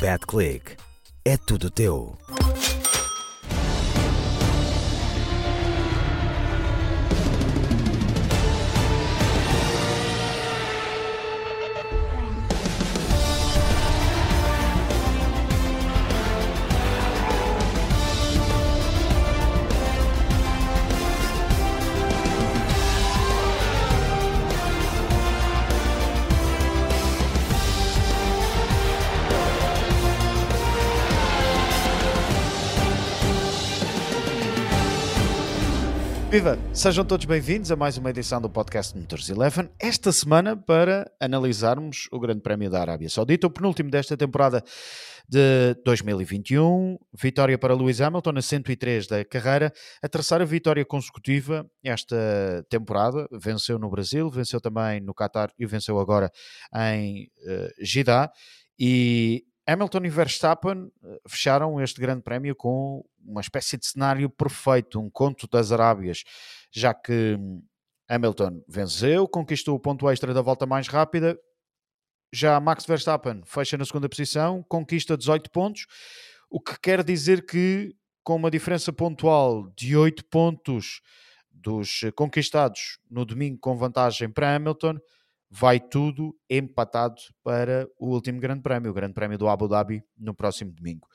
BetClick. É tudo teu. Viva! Sejam todos bem-vindos a mais uma edição do podcast Motors Eleven. Esta semana para analisarmos o Grande Prémio da Arábia Saudita, o penúltimo desta temporada de 2021. Vitória para Lewis Hamilton na 103 da carreira, a terceira vitória consecutiva esta temporada. Venceu no Brasil, venceu também no Qatar e venceu agora em uh, Jeddah. E Hamilton e Verstappen eh, fecharam este grande prémio com uma espécie de cenário perfeito, um conto das Arábias, já que hum, Hamilton venceu, conquistou o ponto extra da volta mais rápida, já Max Verstappen fecha na segunda posição, conquista 18 pontos, o que quer dizer que, com uma diferença pontual de 8 pontos dos conquistados no domingo com vantagem para Hamilton, vai tudo empatado para o último Grande Prémio, o Grande Prémio do Abu Dhabi, no próximo domingo.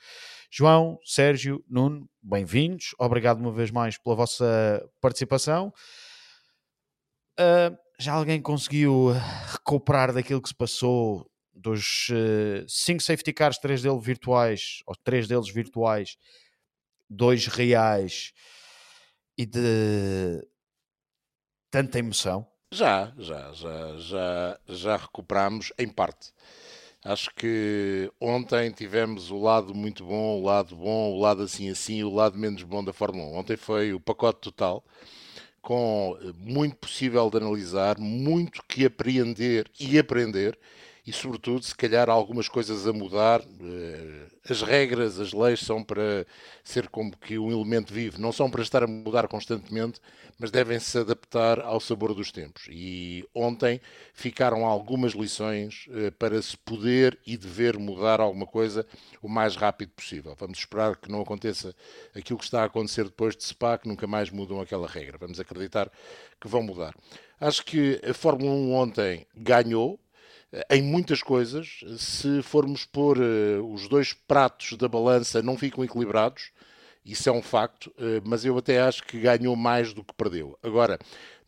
João, Sérgio, Nuno, bem-vindos. Obrigado uma vez mais pela vossa participação. Uh, já alguém conseguiu recuperar daquilo que se passou dos 5 uh, safety cars, 3 deles virtuais, ou 3 deles virtuais, 2 reais e de tanta emoção? Já, já, já, já, já recuperamos em parte. Acho que ontem tivemos o lado muito bom, o lado bom, o lado assim assim, o lado menos bom da Fórmula 1. Ontem foi o pacote total, com muito possível de analisar, muito que apreender e aprender, e sobretudo, se calhar, algumas coisas a mudar. Eh, as regras, as leis são para ser como que um elemento vivo, não são para estar a mudar constantemente, mas devem se adaptar ao sabor dos tempos. E ontem ficaram algumas lições eh, para se poder e dever mudar alguma coisa o mais rápido possível. Vamos esperar que não aconteça aquilo que está a acontecer depois de SPA, que nunca mais mudam aquela regra. Vamos acreditar que vão mudar. Acho que a Fórmula 1 ontem ganhou, em muitas coisas, se formos pôr uh, os dois pratos da balança, não ficam equilibrados. Isso é um facto, uh, mas eu até acho que ganhou mais do que perdeu. Agora,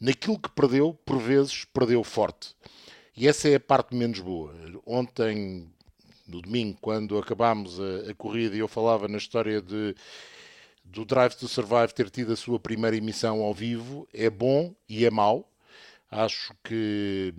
naquilo que perdeu, por vezes, perdeu forte. E essa é a parte menos boa. Ontem, no domingo, quando acabámos a, a corrida eu falava na história de do Drive to Survive ter tido a sua primeira emissão ao vivo, é bom e é mau. Acho que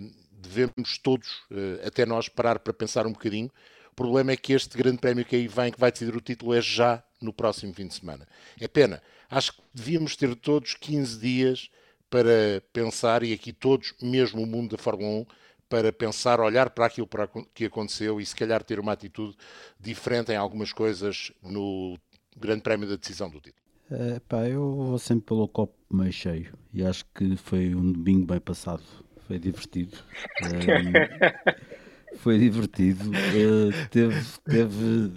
devemos todos, eh, até nós, parar para pensar um bocadinho. O problema é que este grande prémio que aí vem, que vai decidir o título, é já no próximo fim de semana. É pena. Acho que devíamos ter todos 15 dias para pensar, e aqui todos, mesmo o mundo da Fórmula 1, para pensar, olhar para aquilo que aconteceu e se calhar ter uma atitude diferente em algumas coisas no Grande Prémio da decisão do título. É, pá, eu vou sempre pelo copo meio cheio e acho que foi um domingo bem passado foi divertido. Um, foi divertido. Uh, teve, teve,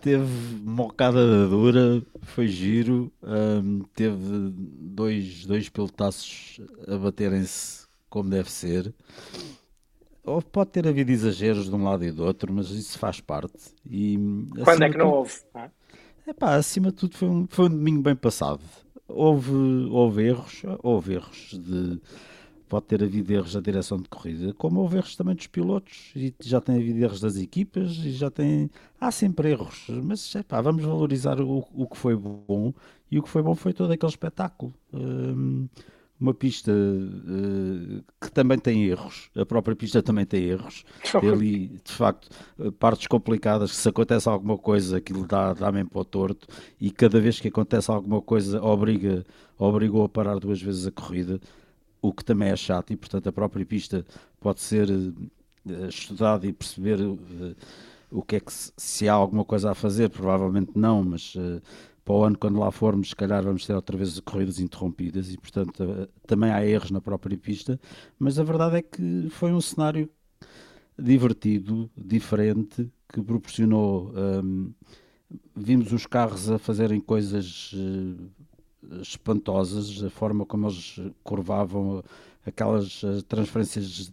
teve mocada dura, foi giro. Um, teve dois, dois pelotaços a baterem-se como deve ser. Ou pode ter havido exageros de um lado e do outro, mas isso faz parte. E, Quando é que não houve? É pá, acima de tudo foi um, foi um domingo bem passado. Houve, houve erros, houve erros de pode ter havido erros da direção de corrida, como houve erros também dos pilotos, e já tem havido erros das equipas, e já tem. Há sempre erros, mas é pá, vamos valorizar o, o que foi bom, e o que foi bom foi todo aquele espetáculo. Um, uma pista uh, que também tem erros, a própria pista também tem erros, tem ali de facto partes complicadas que se acontece alguma coisa aquilo dá, dá mesmo para o torto e cada vez que acontece alguma coisa obriga, obrigou a parar duas vezes a corrida o que também é chato e, portanto, a própria pista pode ser uh, estudada e perceber uh, o que é que se, se, há alguma coisa a fazer, provavelmente não, mas uh, para o ano, quando lá formos, se calhar vamos ter outra vez corridas interrompidas e, portanto, também há erros na própria pista, mas a verdade é que foi um cenário divertido, diferente, que proporcionou. Um, vimos os carros a fazerem coisas espantosas, a forma como eles curvavam aquelas transferências de,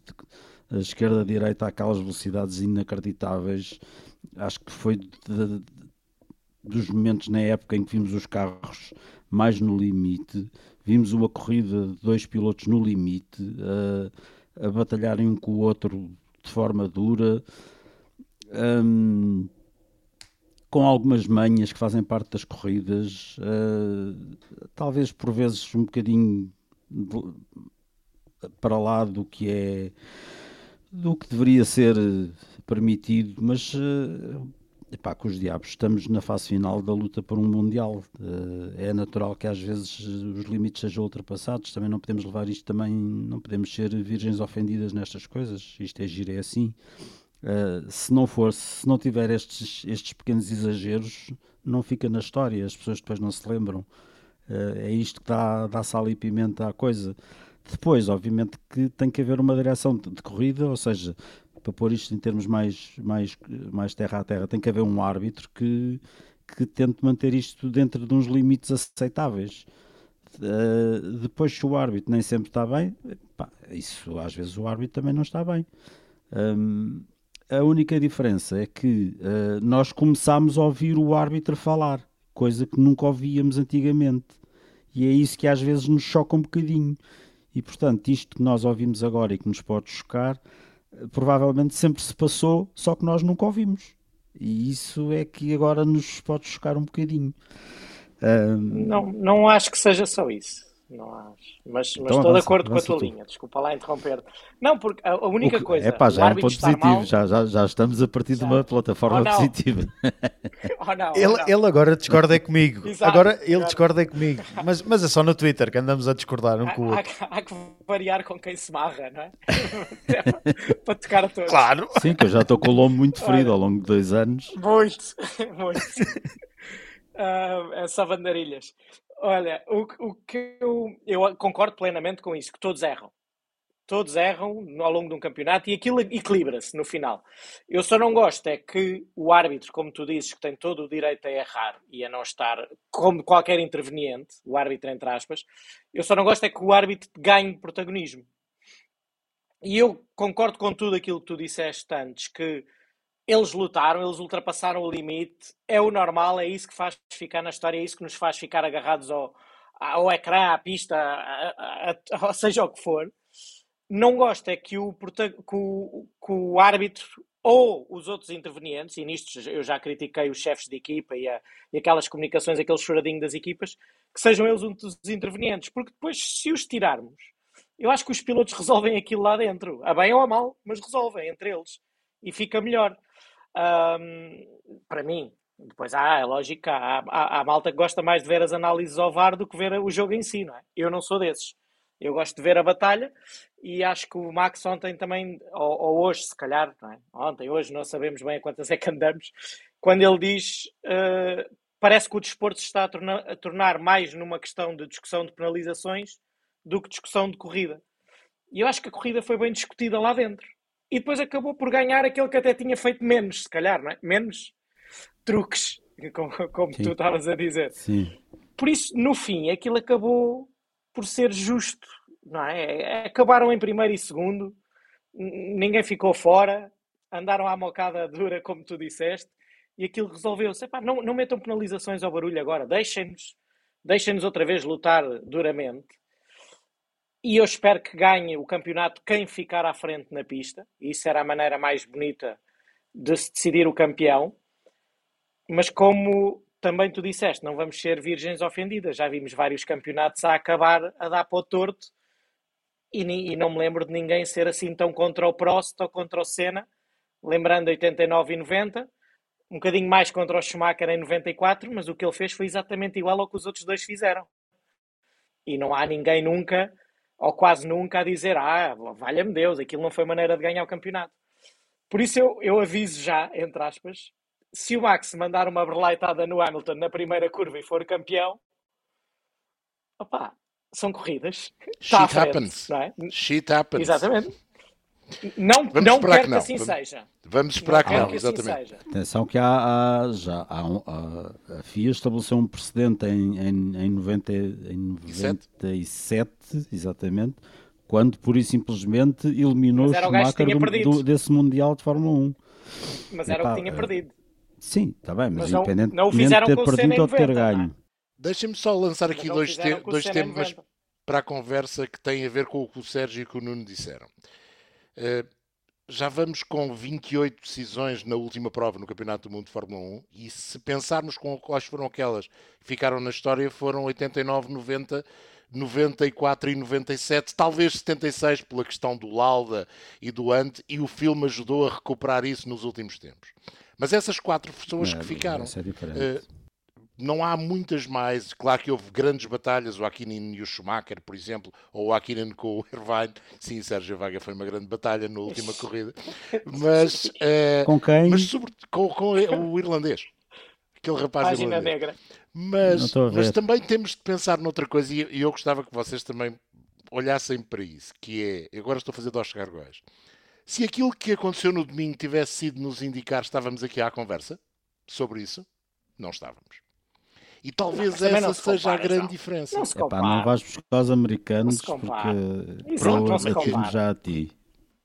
esquerda-direita aquelas velocidades inacreditáveis. Acho que foi de, de, dos momentos na época em que vimos os carros mais no limite. Vimos uma corrida de dois pilotos no limite, a, a batalharem um com o outro de forma dura, um, com algumas manhas que fazem parte das corridas, uh, talvez por vezes um bocadinho de, para lá do que é do que deveria ser permitido, mas uh, epá, com os diabos, estamos na fase final da luta por um Mundial. Uh, é natural que às vezes os limites sejam ultrapassados, também não podemos levar isto também, não podemos ser virgens ofendidas nestas coisas, isto é giro, é assim. Uh, se não for, se não tiver estes, estes pequenos exageros, não fica na história, as pessoas depois não se lembram. Uh, é isto que dá, dá sal e pimenta à coisa. Depois, obviamente, que tem que haver uma direção de, de corrida, ou seja, para pôr isto em termos mais, mais, mais terra a terra, tem que haver um árbitro que, que tente manter isto dentro de uns limites aceitáveis. Uh, depois, se o árbitro nem sempre está bem, pá, isso às vezes o árbitro também não está bem. Um, a única diferença é que uh, nós começámos a ouvir o árbitro falar, coisa que nunca ouvíamos antigamente. E é isso que às vezes nos choca um bocadinho. E portanto, isto que nós ouvimos agora e que nos pode chocar, provavelmente sempre se passou, só que nós nunca ouvimos. E isso é que agora nos pode chocar um bocadinho. Não, não acho que seja só isso. Não acho. Mas, então, mas estou de acordo com a tua tu. linha. Desculpa lá interromper. Não, porque a, a única que, coisa. É pá, já é um ponto positivo. Mal... Já, já, já estamos a partir já. de uma plataforma oh, positiva. Oh, não, ele, oh, ele agora discorda comigo. Exato, agora ele discorda comigo. Mas, mas é só no Twitter que andamos a discordar um com o outro. Há, há, que variar com quem se marra, não é? Para tocar a todos. Claro. Sim, que eu já estou com o lombo muito ferido ao longo de dois anos. Muito, muito. Uh, só bandarilhas. Olha, o, o que eu, eu concordo plenamente com isso, que todos erram. Todos erram ao longo de um campeonato e aquilo equilibra-se no final. Eu só não gosto é que o árbitro, como tu dizes, que tem todo o direito a errar e a não estar como qualquer interveniente, o árbitro entre aspas, eu só não gosto é que o árbitro ganhe protagonismo. E eu concordo com tudo aquilo que tu disseste antes, que eles lutaram, eles ultrapassaram o limite, é o normal, é isso que faz ficar na história, é isso que nos faz ficar agarrados ao, ao ecrã, à pista, a, a, a, seja o que for. Não gosto é que o, que o, que o árbitro ou os outros intervenientes, e nisto eu já critiquei os chefes de equipa e, a, e aquelas comunicações, aquele choradinho das equipas, que sejam eles um dos intervenientes, porque depois, se os tirarmos, eu acho que os pilotos resolvem aquilo lá dentro, a bem ou a mal, mas resolvem entre eles e fica melhor. Um, para mim, depois há, é lógico, há, há, há, malta que gosta mais de ver as análises ao VAR do que ver o jogo em si, não é? Eu não sou desses. Eu gosto de ver a batalha e acho que o Max ontem também, ou, ou hoje, se calhar, é? ontem, hoje, não sabemos bem a quantas é que andamos, quando ele diz uh, parece que o desporto se está a tornar, a tornar mais numa questão de discussão de penalizações do que discussão de corrida. E eu acho que a corrida foi bem discutida lá dentro e depois acabou por ganhar aquele que até tinha feito menos, se calhar, não é? Menos truques, como, como tu estavas a dizer. Sim. Por isso, no fim, aquilo acabou por ser justo, não é? acabaram em primeiro e segundo, ninguém ficou fora, andaram à mocada dura, como tu disseste, e aquilo resolveu-se. Não, não metam penalizações ao barulho agora, deixem-nos deixem-nos outra vez lutar duramente e eu espero que ganhe o campeonato quem ficar à frente na pista. Isso era a maneira mais bonita de se decidir o campeão. Mas como também tu disseste, não vamos ser virgens ofendidas. Já vimos vários campeonatos a acabar a dar para o torto e, e não me lembro de ninguém ser assim tão contra o Prost ou contra o Senna. Lembrando 89 e 90, um bocadinho mais contra o Schumacher em 94, mas o que ele fez foi exatamente igual ao que os outros dois fizeram. E não há ninguém nunca ou quase nunca a dizer: Ah, valha-me Deus, aquilo não foi maneira de ganhar o campeonato. Por isso eu, eu aviso já, entre aspas, se o Max mandar uma berleitada no Hamilton na primeira curva e for campeão, opá, são corridas. Shit frente, happens. É? Shit happens. Exatamente. Não, Vamos não esperar quero que que, não. assim Vamos- seja. Vamos esperar não que não, que assim exatamente. seja. Atenção que há, há- já há um- a, a FIA estabeleceu um precedente em, em, em, 90, em 97, exatamente, quando pura e simplesmente eliminou o que Schumacher do- do- desse Mundial de Fórmula 1. Mas era o que tinha eh, perdido. Sim, está bem, mas, Mas independentemente não de ter perdido ou de ter 90, não é? ganho. Deixem-me só lançar aqui dois, te- dois temas 90. para a conversa que têm a ver com o que o Sérgio e que o Nuno disseram. Eh, já vamos com 28 decisões na última prova no Campeonato do Mundo de Fórmula 1 e se pensarmos com quais foram aquelas que ficaram na história foram 89, 90, 94 e 97, talvez 76 pela questão do Lauda e do Ante e o filme ajudou a recuperar isso nos últimos tempos. Mas essas quatro pessoas É, que ficaram, é diferente. eh, não há muitas mais. Claro que houve grandes batalhas, o Aquinin e o Schumacher, por exemplo, ou o Aquinin com o Irvine. Sim, Sérgio Vaga foi uma grande batalha na última corrida. Mas, eh, Com quem? mas sobre, com, com o irlandês. Aquele rapaz Página irlandês. negra. Mas, mas também temos de pensar noutra coisa, e e eu gostava que vocês também olhassem para isso, que é, agora estou a fazer dois gargóis. Se aquilo que aconteceu no domingo tivesse sido nos indicar, estávamos aqui à conversa sobre isso? Não estávamos. E talvez não essa se seja a compara, grande João. diferença. Não se Epá, não vais buscar os americanos Não se porque Exato, não se já a ti.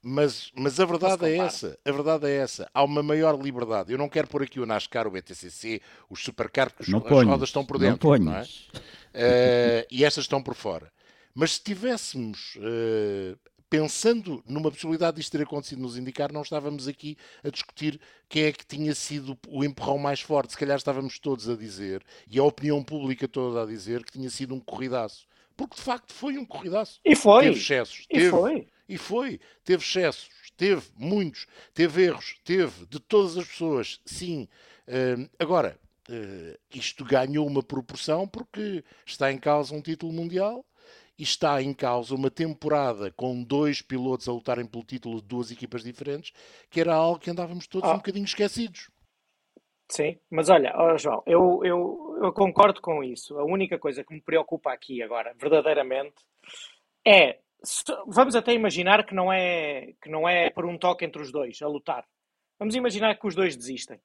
Mas, mas a verdade é essa. A verdade é essa. Há uma maior liberdade. Eu não quero pôr aqui o NASCAR, o BTCC, os supercar, porque Não as ponhas. rodas estão por não dentro. Não, é? ponhas. Eh, e estas estão por fora. Mas se tivéssemos eh, pensando numa possibilidade disto ter acontecido nos indicar, não estávamos aqui a discutir quem é que tinha sido o empurrão mais forte. Se calhar estávamos todos a dizer, e a opinião pública toda a dizer, que tinha sido um corridaço. Porque de facto foi um corridaço. E foi. Teve excessos. E teve, foi. e foi. Teve excessos, teve muitos, teve erros, teve de todas as pessoas, sim. Hum, agora, eh, isto ganhou uma proporção porque está em causa um título mundial está em causa uma temporada com dois pilotos a lutarem pelo título de duas equipas diferentes, que era algo que andávamos todos Ah. um bocadinho esquecidos. Sim, mas olha, ó, João, eu, eu, eu concordo com isso. A única coisa que me preocupa aqui agora, verdadeiramente, é vamos até imaginar que não é que não é por um toque entre os dois a lutar. Vamos imaginar que os dois desistem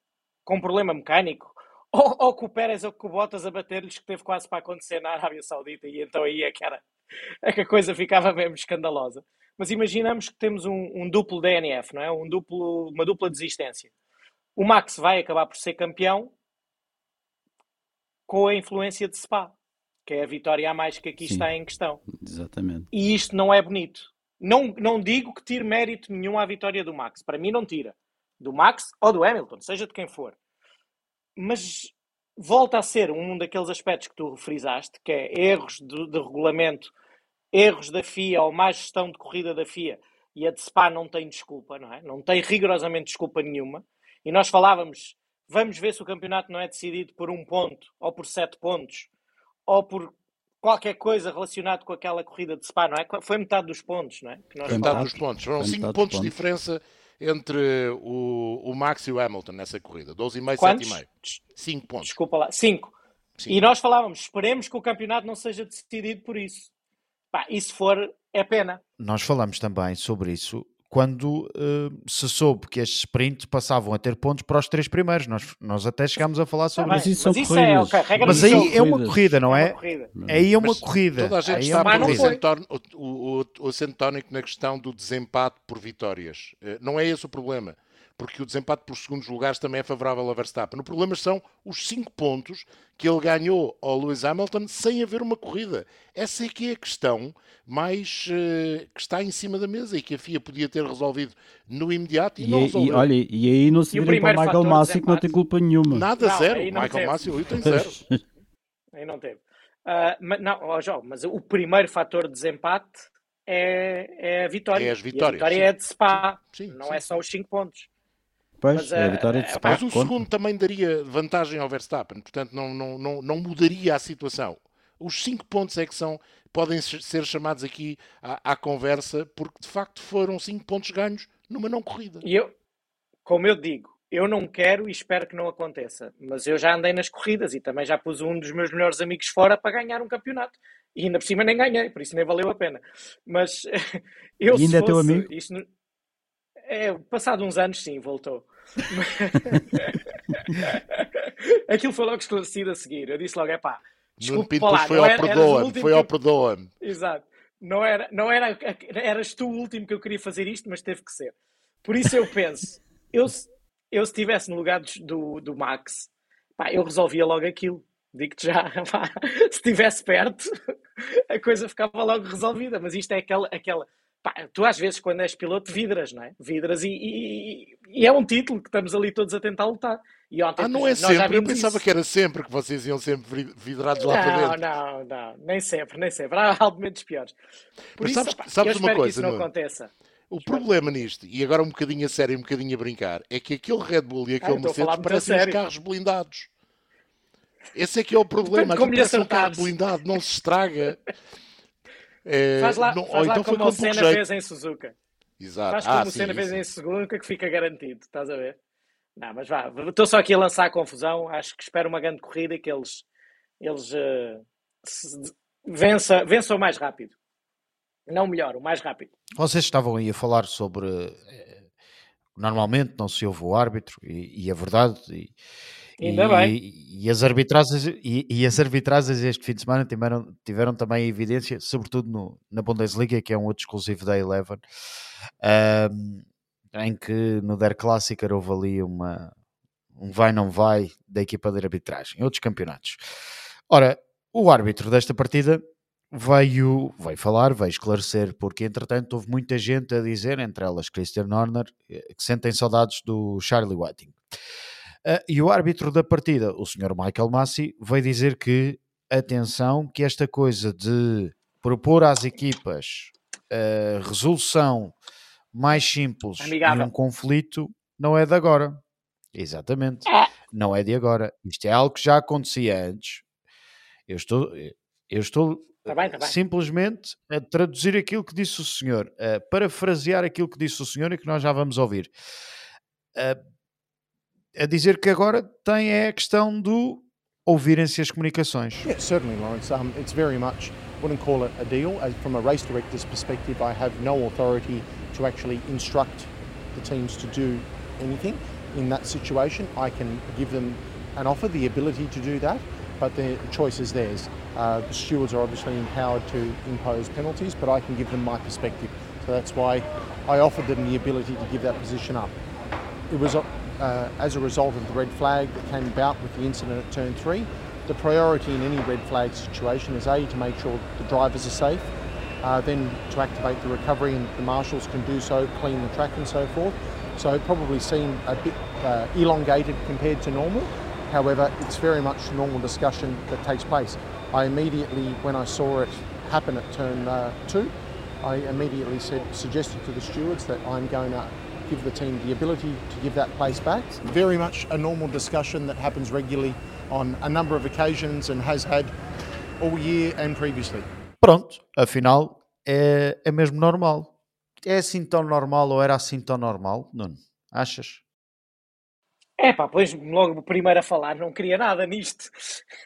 com um problema mecânico ou, ou que o Pérez ou que o Bottas a bater-lhes que teve quase para acontecer na Arábia Saudita e então aí é que era é que a coisa ficava mesmo escandalosa. Mas imaginamos que temos um, um duplo DNF, não é? Um duplo, uma dupla desistência. O Max vai acabar por ser campeão com a influência de Spa, que é a vitória a mais que aqui Sim. está em questão. Exatamente. E isto não é bonito. Não, não digo que tire mérito nenhum à vitória do Max. Para mim, não tira. Do Max ou do Hamilton, seja de quem for. Mas volta a ser um daqueles aspectos que tu frisaste, que é erros de, de regulamento, erros da FIA ou má gestão de corrida da FIA. E a de Spa não tem desculpa, não é? Não tem rigorosamente desculpa nenhuma. E nós falávamos, vamos ver se o campeonato não é decidido por um ponto, ou por sete pontos, ou por qualquer coisa relacionado com aquela corrida de Spa, não é? Foi metade dos pontos, não é? Que nós Foi metade. dos pontos. Foram Foi 5 metade dos pontos de pontos. diferença entre o, o Max e o Hamilton nessa corrida. 12,5, Quantos? 7,5. 5 pontos. Desculpa lá, cinco. Sim. E nós falávamos, esperemos que o campeonato não seja decidido por isso. Pá, e se for, é pena. Nós falamos também sobre isso quando eh, se soube que estes sprints passavam a ter pontos para os três primeiros. Nós, nós até chegámos a falar sobre Tá Mas bem, isso são mas isso é, corridas. ok, regra Mas aí é uma corrida, não É é? Aí é uma Mas corrida. Toda a gente Aí é está Mas o, o, o acento tónico na questão do desempate por vitórias. Eh, Não é esse o problema, porque o desempate por segundos lugares também é favorável a Verstappen. O problema são os 5 pontos que ele ganhou ao Lewis Hamilton sem haver uma corrida. Essa é que é a questão mais eh, que está em cima da mesa e que a FIA podia ter resolvido no imediato e, E, não aí- e, resolveu. olha, e aí não se E virem para o Michael Massi que não tem culpa nenhuma. Nada, Não, zero. não Michael teve. Massey tem zero. Aí não teve. Ah, mas, não, ó, João, mas o primeiro fator de desempate é, é a vitória. É as E vitórias, a vitória sim. é de Spa, Sim, não sim. é só os 5 pontos. Pois, Mas, é a eh, vitória de eh, Spa Mas o conta. segundo também daria vantagem ao Verstappen, portanto não, não, não, não mudaria a situação. Os cinco pontos é que são, podem ser chamados aqui à, à conversa, porque de facto foram cinco pontos ganhos numa não corrida. E eu, como eu digo, eu não quero e espero que não aconteça, mas eu já andei nas corridas e também já pus um dos meus melhores amigos fora para ganhar um campeonato. E ainda por cima nem ganhei, por isso nem valeu a pena. Mas eu E ainda se é teu fosse- amigo? Isto, É, passado uns anos, sim, voltou. Aquilo foi logo esclarecido a seguir. Eu disse logo: é pá, Nuno Pinto foi ao perdoa-me, foi ao perdoa-me. Exato. Não era, não era, eras tu o último que eu queria fazer isto, mas teve que ser. Por isso eu penso, eu, eu se estivesse no lugar do, do Max, pá, eu resolvia logo aquilo. Digo-te já, pá, se estivesse perto, a coisa ficava logo resolvida. Mas isto é aquela, aquela pá, tu às vezes quando és piloto vidras, não é? Vidras e, e, e, é um título que estamos ali todos a tentar lutar. E ontem, ah, não é sempre? Eu pensava isso. que era sempre que vocês iam sempre vidrados lá não, para dentro. Não, não, nem sempre, nem sempre. Há momentos piores. Por Mas isso, sabes, sabes uma coisa, que isso não aconteça. O problema nisto, e agora um bocadinho a sério e um bocadinho a brincar, é que aquele Red Bull e aquele ah, Mercedes parecem os carros blindados. Esse é que é o problema. Como parece um carro blindado, não se estraga. É, faz lá, não, faz lá então como o Senna fez em Suzuka. Exato. Faz como ah, o Senna fez em Suzuka que fica garantido, estás a ver? Não, mas vá, estou só aqui a lançar a confusão. Acho que espero uma grande corrida e que eles, eles uh, vença, vençam mais rápido. Não melhor, o mais rápido. Vocês estavam aí a falar sobre. Normalmente não se ouve o árbitro, e, e é verdade. E, Ainda e, bem. E, as arbitragens, e, e, as arbitragens este fim de semana tiveram, tiveram também evidência, sobretudo no, na Bundesliga, que é um outro exclusivo da Eleven, um, em que no Der Klassiker houve ali uma, um vai não vai da equipa de arbitragem, outros campeonatos. Ora, o árbitro desta partida veio, veio falar, veio esclarecer, porque entretanto houve muita gente a dizer, entre elas Christian Horner, eh, que sentem saudades do Charlie Whiting. Uh, e o árbitro da partida, o Sr. Michael Massi, veio dizer que, atenção, que esta coisa de propor às equipas uh, resolução mais simples Amigável. um conflito não é de agora. Exatamente. É. Não é de agora. Isto é algo que já acontecia antes. Eu estou, eu estou tá bem, tá bem. simplesmente a traduzir aquilo que disse o senhor, a parafrasear aquilo que disse o senhor e que nós já vamos ouvir. Uh, a dizer que agora tem é a questão do ouvirem-se as comunicações. Yeah, certainly, Lawrence. Um, it's very much wouldn't call it a deal. As, from a race director's perspective, I have no authority to actually instruct the teams to do anything in that situation. I can give them an offer, the ability to do that, but the choice is theirs. Uh, the stewards are obviously empowered to impose penalties, but I can give them my perspective. So that's why I offered them the ability to give that position up. It was uh, as a result of the red flag that came about with the incident at turn three. The priority in any red flag situation is A, to make sure the drivers are safe, uh, then to activate the recovery and the marshals can do so, clean the track and so forth. So it probably seemed a bit uh, elongated compared to normal. However, it's very much normal discussion that takes place. I immediately, when I saw it happen at turn uh, two, I immediately said, suggested to the stewards that I'm going to give the team the ability to give that place back. Very much a normal discussion that happens regularly on a number of occasions and has had all year and previously. Pronto, afinal é, é mesmo normal. É assim tão normal ou era assim tão normal, Nuno? Achas? É pá, pois logo o primeiro a falar não queria nada nisto.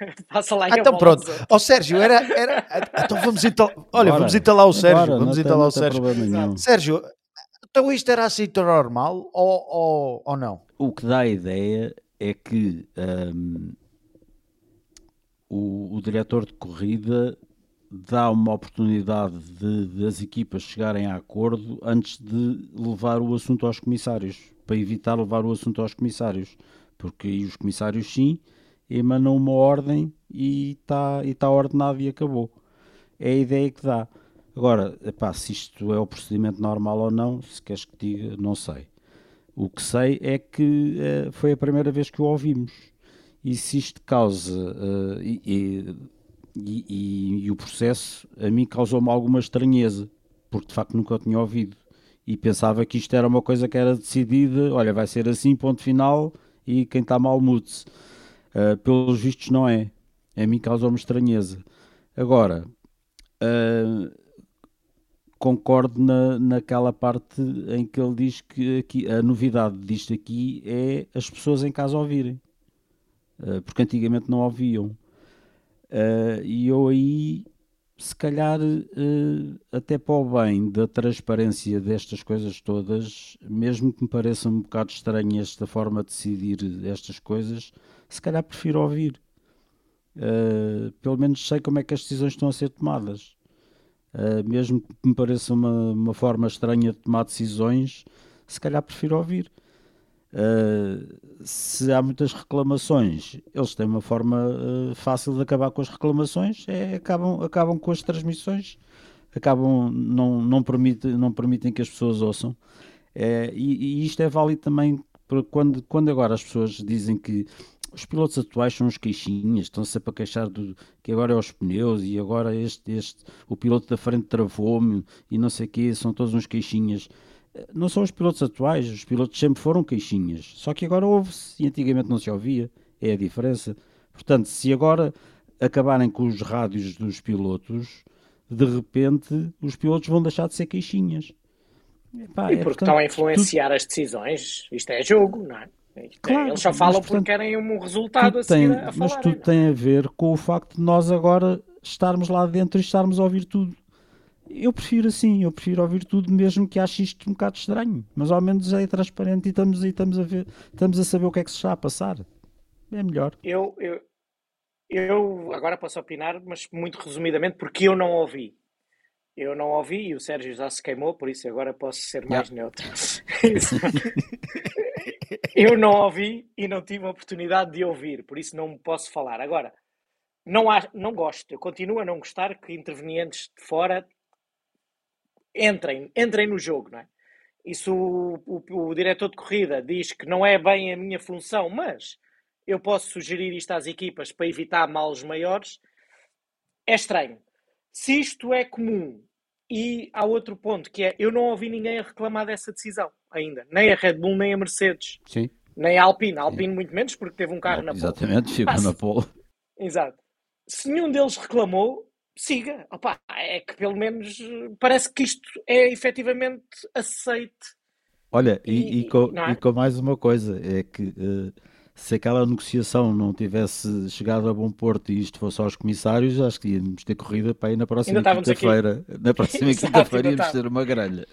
Passa lá ah, Então pronto. Ó oh, Sérgio, era, era. Então vamos então. Olha, Bora. vamos entalar o Sérgio. Bora, vamos entalar o Sérgio. Sérgio, então isto era assim tão normal ou, ou, ou não? O que dá a ideia é que um, o, o diretor de corrida dá uma oportunidade de, das equipas chegarem a acordo antes de levar o assunto aos comissários, para evitar levar o assunto aos comissários, porque os comissários sim emanam uma ordem e está e tá ordenado e acabou. É a ideia que dá. Agora, epá, se isto é o procedimento normal ou não, se queres que diga, não sei. O que sei é que uh, foi a primeira vez que o ouvimos. E se isto causa. Uh, e, e, e, e, o processo, a mim causou-me alguma estranheza, porque de facto nunca o tinha ouvido. E pensava que isto era uma coisa que era decidida, olha, vai ser assim, ponto final, e quem está mal mude-se. Uh, pelos vistos, não é. A mim causou-me estranheza. Agora. Uh, concordo na, naquela parte em que ele diz que aqui, a novidade disto aqui é as pessoas em casa ouvirem, uh, porque antigamente não ouviam. E eu aí se calhar, uh, até para o bem da transparência destas coisas todas, mesmo que me pareça um bocado estranha esta forma de decidir estas coisas, se calhar prefiro ouvir. Uh, pelo menos sei como é que as decisões estão a ser tomadas. Uh, mesmo que me pareça uma, uma forma estranha de tomar decisões, se calhar prefiro ouvir. Uh, se há muitas reclamações, eles têm uma forma uh, fácil de acabar com as reclamações, é, acabam, acabam com as transmissões, acabam, não, não, permite, não permitem que as pessoas ouçam. É, e, e, isto é válido também quando, quando agora as pessoas dizem que os pilotos atuais são os queixinhas, estão sempre a queixar do, que agora é os pneus e agora este, este o piloto da frente travou-me e não sei o quê, são todos uns queixinhas não são os pilotos atuais, os pilotos sempre foram queixinhas, só que agora ouve-se e antigamente não se ouvia, é a diferença. Portanto, se agora acabarem com os rádios dos pilotos, de repente os pilotos vão deixar de ser queixinhas. Epá, e é, porque é, portanto, estão a influenciar as decisões, isto é jogo, não é? é claro, Eles só falam mas, portanto, porque querem um resultado a seguir a falar. Mas tudo não? tem a ver com o facto de nós agora estarmos lá dentro e estarmos a ouvir tudo. Eu prefiro assim, eu prefiro ouvir tudo, mesmo que ache isto um bocado estranho. Mas ao menos é transparente e estamos, e estamos, a, ver, estamos a saber o que é que se está a passar. É melhor. Eu, eu, eu agora posso opinar, mas muito resumidamente, porque eu não ouvi. Eu não ouvi e o Sérgio já se queimou, por isso agora posso ser mais yeah. neutro. eu não ouvi e não tive a oportunidade de ouvir, por isso não posso falar. Agora, não, há, não gosto, eu continuo a não gostar que intervenientes de fora entrem, entrem no jogo, não é? E se o, o, o diretor de corrida diz que não é bem a minha função, mas eu posso sugerir isto às equipas para evitar males maiores, é estranho. Se isto é comum e há outro ponto que é, eu não ouvi ninguém a reclamar dessa decisão ainda, nem a Red Bull, nem a Mercedes, Sim. nem a Alpine, a Alpine Sim. muito menos porque teve um carro na pole. Exatamente, ficou na pole. Exato. Se nenhum deles reclamou, siga. Opa, é que pelo menos parece que isto é efetivamente aceite. Olha, e, e, e, com, é? e com, mais uma coisa, é que uh, se aquela negociação não tivesse chegado a bom porto e isto fosse aos comissários, acho que íamos ter corrida para ir na próxima quinta-feira. Na próxima quinta-feira íamos ter uma grelha.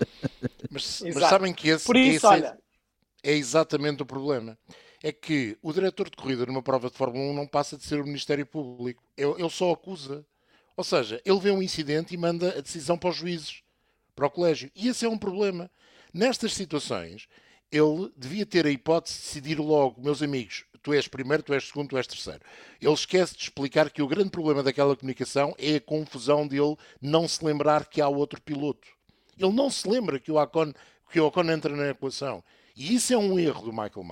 Mas, mas, sabem que esse, Por isso, esse olha... é, é exatamente o problema é que o diretor de corrida numa prova de Fórmula 1 não passa de ser o Ministério Público. Ele, ele só acusa. Ou seja, ele vê um incidente e manda a decisão para os juízes, para o colégio. E esse é um problema. Nestas situações, ele devia ter a hipótese de decidir logo, meus amigos, tu és primeiro, tu és segundo, tu és terceiro. Ele esquece de explicar que o grande problema daquela comunicação é a confusão dele não se lembrar que há outro piloto. Ele não se lembra que o Ocon, que o Ocon entra na equação. E isso é um erro do Michael.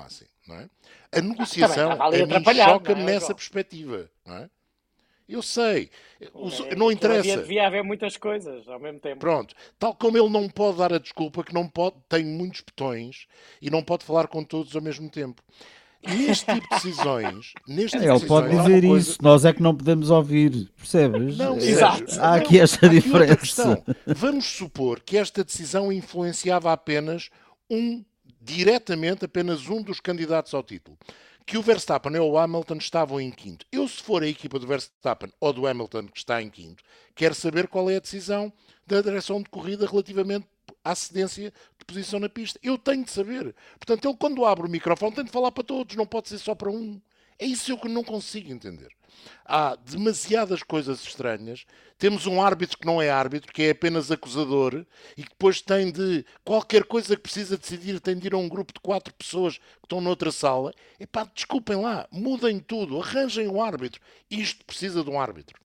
Não é? A negociação ah, a mim choca-me é, nessa perspectiva. Não é? Eu sei. É, não interessa. Devia, devia haver muitas coisas ao mesmo tempo. Pronto. Tal como ele não pode dar a desculpa que não pode, tem muitos botões e não pode falar com todos ao mesmo tempo. Neste tipo de decisões. Neste tipo ele de pode dizer coisa... isso, nós é que não podemos ouvir, percebes? Não, é, exato. Há aqui esta aqui diferença. Vamos supor que esta decisão influenciava apenas um, diretamente, apenas um dos candidatos ao título que o Verstappen e o Hamilton estavam em quinto. Eu, se for a equipa do Verstappen ou do Hamilton que está em quinto, quero saber qual é a decisão da direção de corrida relativamente à cedência de posição na pista. Eu tenho de saber. Portanto, ele, quando abre o microfone, tem de falar para todos, não pode ser só para um. É isso que eu não consigo entender. Há demasiadas coisas estranhas. Temos um árbitro que não é árbitro, que é apenas acusador, e que depois tem de. Qualquer coisa que precisa decidir, tem de ir a um grupo de quatro pessoas que estão noutra sala. E pá, desculpem lá, mudem tudo, arranjem um árbitro. Isto precisa de um árbitro.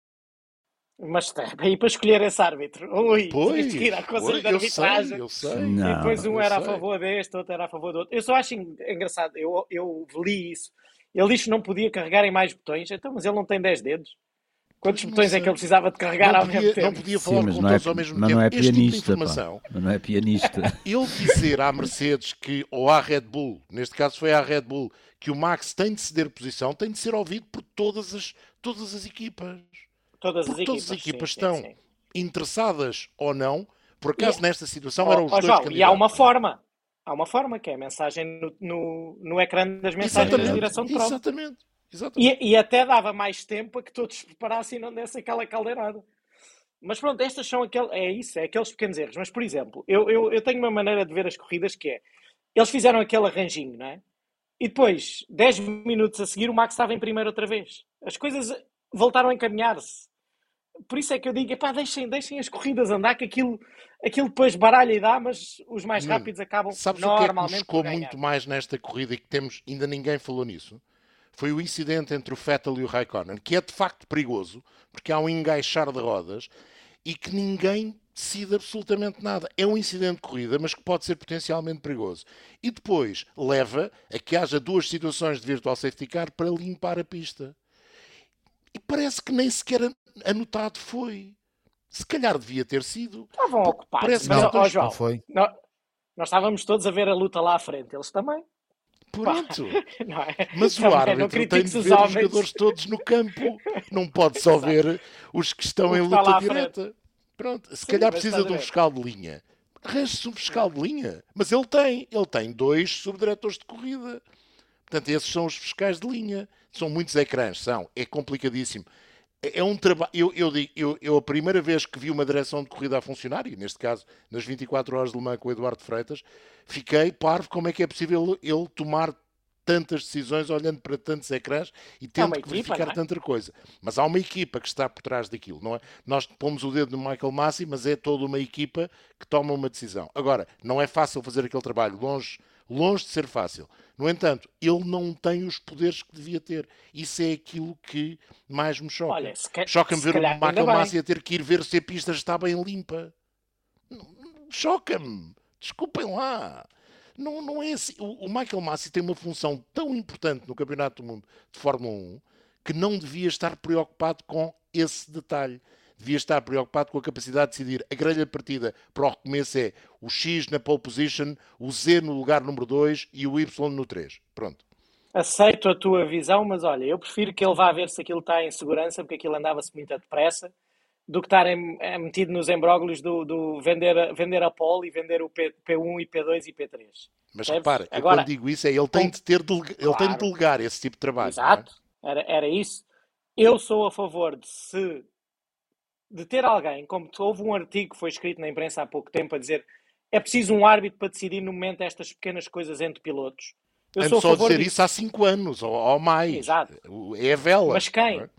Mas aí para escolher esse árbitro. Ui, pois, que ir conselho de arbitragem. Eu sei, eu sei. Não, e depois um era sei. a favor deste, outro era a favor do outro. Eu só acho engraçado, eu, eu li isso ele disse que não podia carregar em mais botões, então, mas ele não tem 10 dedos. Quantos mas, botões é que ele precisava de carregar ao mesmo tempo? Não podia falar Sim, com todos é, ao mesmo mas tempo. Não é pianista, tipo informação, mas não é pianista. Ele dizer à Mercedes que, ou à Red Bull, neste caso foi à Red Bull, que o Max tem de ceder posição, tem de ser ouvido por todas as, todas as equipas. Todas as equipas, todas as equipas sim, estão sim, sim. interessadas ou não. Por acaso, e, nesta situação, eram os dois João, E há uma forma. Há uma forma, que é a mensagem no, no, no ecrã das mensagens exatamente, da direção de prova. Exatamente. Exatamente. E, e, até dava mais tempo a que todos se preparassem e não desse aquela caldeirada. Mas pronto, estas são aquele, é isso, é aqueles pequenos erros. Mas, por exemplo, eu, eu, eu tenho uma maneira de ver as corridas que é, eles fizeram aquele arranjinho, não é? E depois, 10 minutos a seguir, o Max estava em primeiro outra vez. As coisas voltaram a encaminhar-se. Por isso é que eu digo, epá, deixem, deixem as corridas andar, que aquilo, aquilo depois baralha e dá, mas os mais rápidos acabam Sabes o que é que normalmente nos ganhar. muito mais nesta corrida e que temos, ainda ninguém falou nisso? Foi o incidente entre o Vettel e o Raikkonen, que é de facto perigoso, porque há um engaixar de rodas e que ninguém decide absolutamente nada. É um incidente de corrida, mas que pode ser potencialmente perigoso. E depois leva a que haja duas situações de virtual safety car para limpar a pista. E parece que nem sequer anotado foi. Se calhar devia ter sido. Estavam Pa- ocupados. parece Mas, não- João, Não foi? nó- nós estávamos todos a ver a luta lá à frente, eles também. Pronto. Não é? Mas o não árbitro tem de os ver os homens. jogadores todos no campo. Não pode só ver os que estão em luta direta. Pronto, se Sim, calhar precisa de um fiscal de linha. Arranje-se um fiscal de linha. Mas ele tem. Ele tem dois subdiretores de corrida. Portanto, esses são os fiscais de linha. São muitos ecrãs, são. É complicadíssimo. É um trabalho. Eu, eu, digo- eu, eu, a primeira vez que vi uma direção de corrida a funcionar, e neste caso nas 24 horas de Le Mans com o Eduardo Freitas, fiquei parvo como é que é possível ele tomar tantas decisões olhando para tantos ecrãs e tendo que equipa, verificar é? tanta coisa. Mas há uma equipa que está por trás daquilo, não é? Nós pomos o dedo no Michael Massi, mas é toda uma equipa que toma uma decisão. Agora, não é fácil fazer aquele trabalho, longe, longe de ser fácil. No entanto, ele não tem os poderes que devia ter. Isso é aquilo que mais me choca. Olha, Choca-me ver o Michael. Massi a ter que ir ver se a pista está bem limpa. Choca-me. Desculpem lá. Não, não é assim. O, o Michael Massi tem uma função tão importante no Campeonato do Mundo de Fórmula 1 que não devia estar preocupado com esse detalhe. Devia estar preocupado com a capacidade de decidir. A grelha de partida para o recomeço é o X na pole position, o Z no lugar número 2 e o Y no 3. Pronto. Aceito a tua visão, mas olha, eu prefiro que ele vá ver se aquilo está em segurança, porque aquilo andava-se muito depressa, do que estar em- eh, metido nos embróglios do, do vender, a, vender a pole e vender o P, P1 e P2 e P3. Mas Percebes? repara, Agora- quando digo isso é ele tem de ter delega- ele tem de Claro. delegar esse tipo de trabalho. é? Exato, era, era isso. Eu sou a favor de se de ter alguém, como houve um artigo que foi escrito na imprensa há pouco tempo a dizer é preciso um árbitro para decidir no momento estas pequenas coisas entre pilotos. Eu Ando sou a só a favor dizer disso. isso há 5 anos ou, ou mais. Exato. É a vela. Mas quem? é?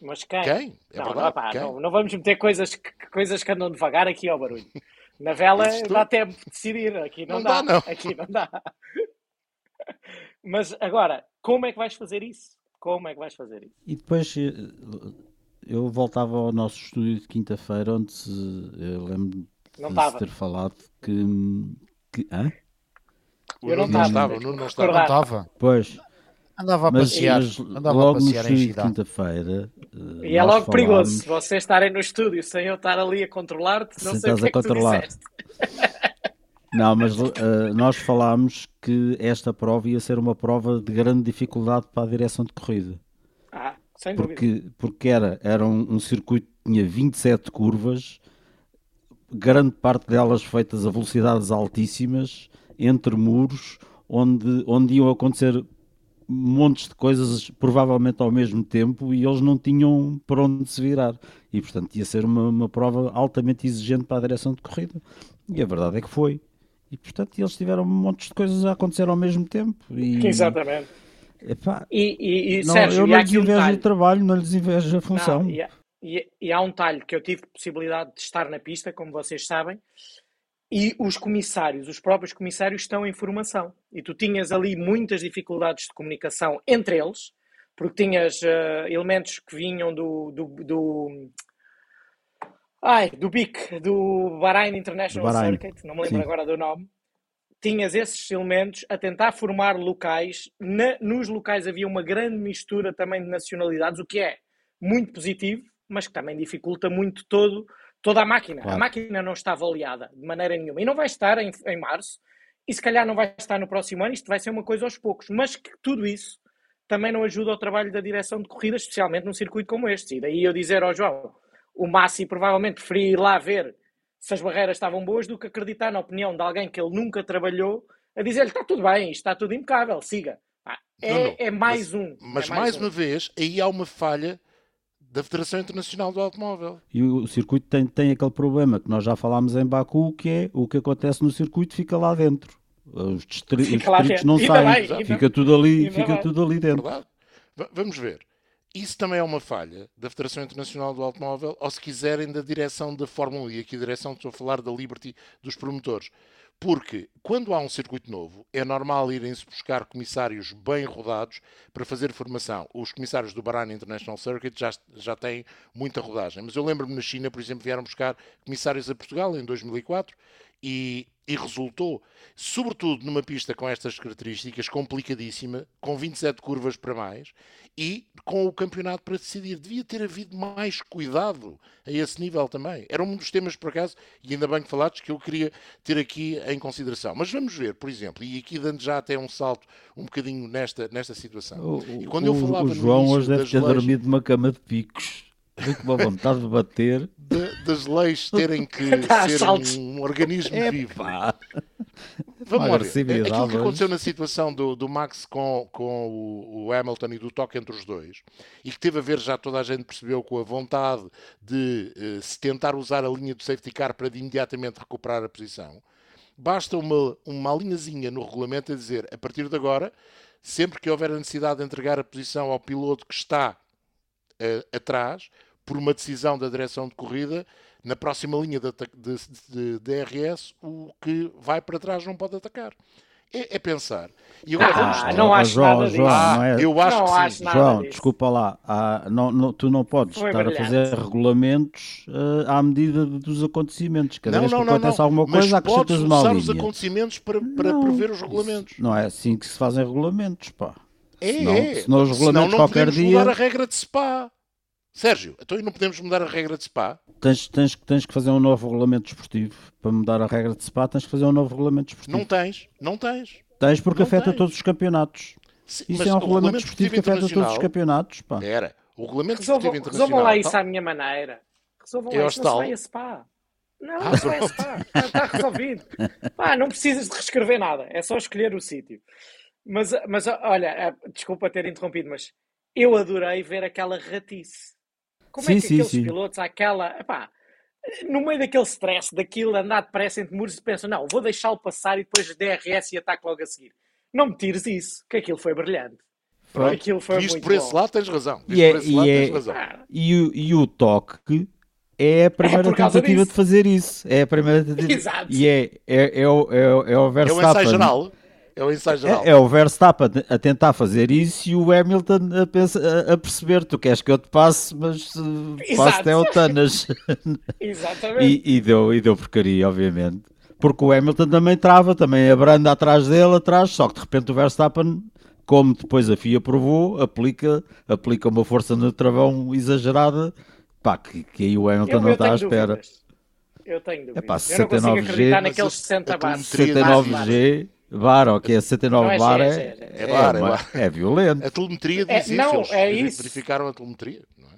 Mas quem? Quem? É não, verdade. não, pá, quem? não, não vamos meter coisas que, coisas que andam devagar aqui ao barulho. Na vela dá tempo de decidir, aqui não, Não dá. dá, não. Aqui não dá. Mas agora, como é que vais fazer isso? Como é que vais fazer isso? E depois eh, eu voltava ao nosso estúdio de quinta-feira, onde se, eu lembro Não de se ter falado que. que hã? Eu não estava, não. Não estava. Pois, Andava a mas, passear. mas Andava a logo no passear em estúdio de quinta-feira. eh, E é logo perigoso falámos- se vocês estarem no estúdio sem eu estar ali a controlar-te, não Se sei o estás que a é que tu controlar. Não, mas eh, nós falámos que esta prova ia ser uma prova de grande dificuldade para a direção de corrida. Ah, sem dúvida. Porque, porque era, era um, um circuito que tinha 27 curvas, grande parte delas feitas a velocidades altíssimas, entre muros, onde, onde iam acontecer montes de coisas provavelmente ao mesmo tempo e eles não tinham por onde se virar. E portanto ia ser uma, uma prova altamente exigente para a direção de corrida. E a verdade é que foi. E portanto eles tiveram montes de coisas a acontecer ao mesmo tempo. E, Exatamente. Epá, E, e, e não, Sérgio, eu não lhes um invejo detalhe. o trabalho, não lhes invejo a função. Não, e, há, e- há um talho que eu tive possibilidade de estar na pista, como vocês sabem, e os comissários, os próprios comissários estão em formação. E tu tinhas ali muitas dificuldades de comunicação entre eles, porque tinhas eh, elementos que vinham do, do, do, ai, do BIC, do Bahrain International Do Circuit, não me lembro sim. agora do nome. Tinhas esses elementos a tentar formar locais. Na- nos locais havia uma grande mistura também de nacionalidades, o que é muito positivo, mas que também dificulta muito todo, toda a máquina. Claro. A máquina não está avaliada de maneira nenhuma. E não vai estar em, em março, e se calhar não vai estar no próximo ano, isto vai ser uma coisa aos poucos. Mas que tudo isso também não ajuda ao trabalho da direção de corrida, especialmente num circuito como este. E daí eu dizer ao João, o Massi provavelmente preferia ir lá ver se as barreiras estavam boas do que acreditar na opinião de alguém que ele nunca trabalhou a dizer-lhe está tudo bem, isto está tudo impecável, siga. Pá, é, Não, não, é mais um. Mas é mais, um. uma vez, aí há uma falha da Federação Internacional do Automóvel. E o circuito tem, tem aquele problema que nós já falámos em Baku, que é o que acontece no circuito fica lá dentro. Os, distri os distritos dentro. não saem, bem, fica tudo ali, fica bem. tudo ali dentro. Vamos ver. Isso também é uma falha da Federação Internacional do Automóvel, ou se quiserem, da direção da Fórmula 1. E aqui a direção, estou a falar da Liberty dos promotores. Porque quando há um circuito novo, é normal irem-se buscar comissários bem rodados para fazer formação. Os comissários do Bahrain International Circuit já, já têm muita rodagem. Mas eu lembro-me na China, por exemplo, vieram buscar comissários a Portugal em 2004 e, e resultou, sobretudo numa pista com estas características, complicadíssima, com 27 curvas para mais e com o campeonato para decidir. Devia ter havido mais cuidado a esse nível também. Era um dos temas, por acaso, e ainda bem que falaste, que eu queria ter aqui em consideração. Mas vamos ver, por exemplo, e aqui dando já até um salto um bocadinho nesta, nesta situação. O, e quando eu o- falava o João hoje deve ter leis- dormido numa cama de picos. Tenho com uma vontade de bater. de- das leis terem que ser saltos. um organismo vivo. Epá. Vamos lá Aquilo que aconteceu na situação do, do Max com, com o, o Hamilton e do toque entre os dois, e que teve a ver, já toda a gente percebeu, com a vontade de eh, se tentar usar a linha do safety car para de imediatamente recuperar a posição, basta uma, uma linhazinha no regulamento a dizer, a partir de agora, sempre que houver a necessidade de entregar a posição ao piloto que está eh, atrás, por uma decisão da direção de corrida, na próxima linha de, de- de- de DRS, o que vai para trás não pode atacar. É, é pensar. E agora vamos Ah, ter- não Ah, acho João, nada disso. João, Ah, não é- eu acho Não que acho sim. nada João, disso. desculpa lá, há- não, não- tu não podes Foi estar brilhante. a fazer regulamentos eh, à medida dos acontecimentos. Cada Não, vez não, que acontece não. alguma Mas coisa, podes acrescentas uma usar os linha. acontecimentos para, para Não, prever os isso regulamentos. Não é assim que se fazem regulamentos, pá. É, Senão- é. senão os regulamentos não qualquer dia- mudar a regra de SPA. Sérgio, então não podemos mudar a regra de SPA? Tens, tens, tens que fazer um novo regulamento desportivo. Para mudar a regra de SPA, tens que fazer um novo regulamento desportivo. Não tens, não tens. Tens porque não afeta tens. todos os campeonatos. Se- Isso mas é um o regulamento desportivo que afeta todos os campeonatos, pá. Era. O regulamento Resolvam, desportivo internacional. resolvam lá isso tal- à minha maneira. Resolvam É lá isso, não se vai a SPA. Não, Ah, não se vai a SPA. Está, está resolvido. Pá, não precisas de reescrever nada. É só escolher o sítio. Mas, mas olha, eh, desculpa ter interrompido, mas eu adorei ver aquela ratice. Como é Sim, que sim, aqueles sim. pilotos, aquela. Epá, no meio daquele stress, daquilo, andar depressa entre muros, pensam: não, vou deixá-lo passar e depois DRS e ataque logo a seguir. Não me tires isso, que aquilo foi brilhante. Pronto, Aquilo foi Visto muito por esse bom. lado, tens razão. Visto E é- por esse e lado, é- tens razão. Ah, E, o- e o toque é a primeira por causa tentativa disso. de fazer isso. É a primeira tentativa. Exato. E é, é, é, o, é, o- é o É o Verstappen. ensaio geral. É o ensaio geral. É, é o Verstappen a tentar fazer isso e o Hamilton a, pensa- a- perceber: tu queres que eu te passe, mas uh, passo até o Tanas. Exatamente. e, e deu, e deu porcaria, obviamente. Porque o Hamilton também trava, também abranda atrás dele, atrás, só que de repente o Verstappen, como depois a FIA provou, aplica, aplica uma força no travão exagerada, pá, que, que aí o Hamilton não está à espera. dúvidas. Eu tenho dúvidas. Epá, eu não consigo 69G, acreditar naqueles a- 60 a bares. telemetria- 69G, bar, ok, 69 Não é bar G, é, é é, é bar, é bar. é violento. A telemetria É, diz isso. não, Eles é isso. verificaram a telemetria. Não é?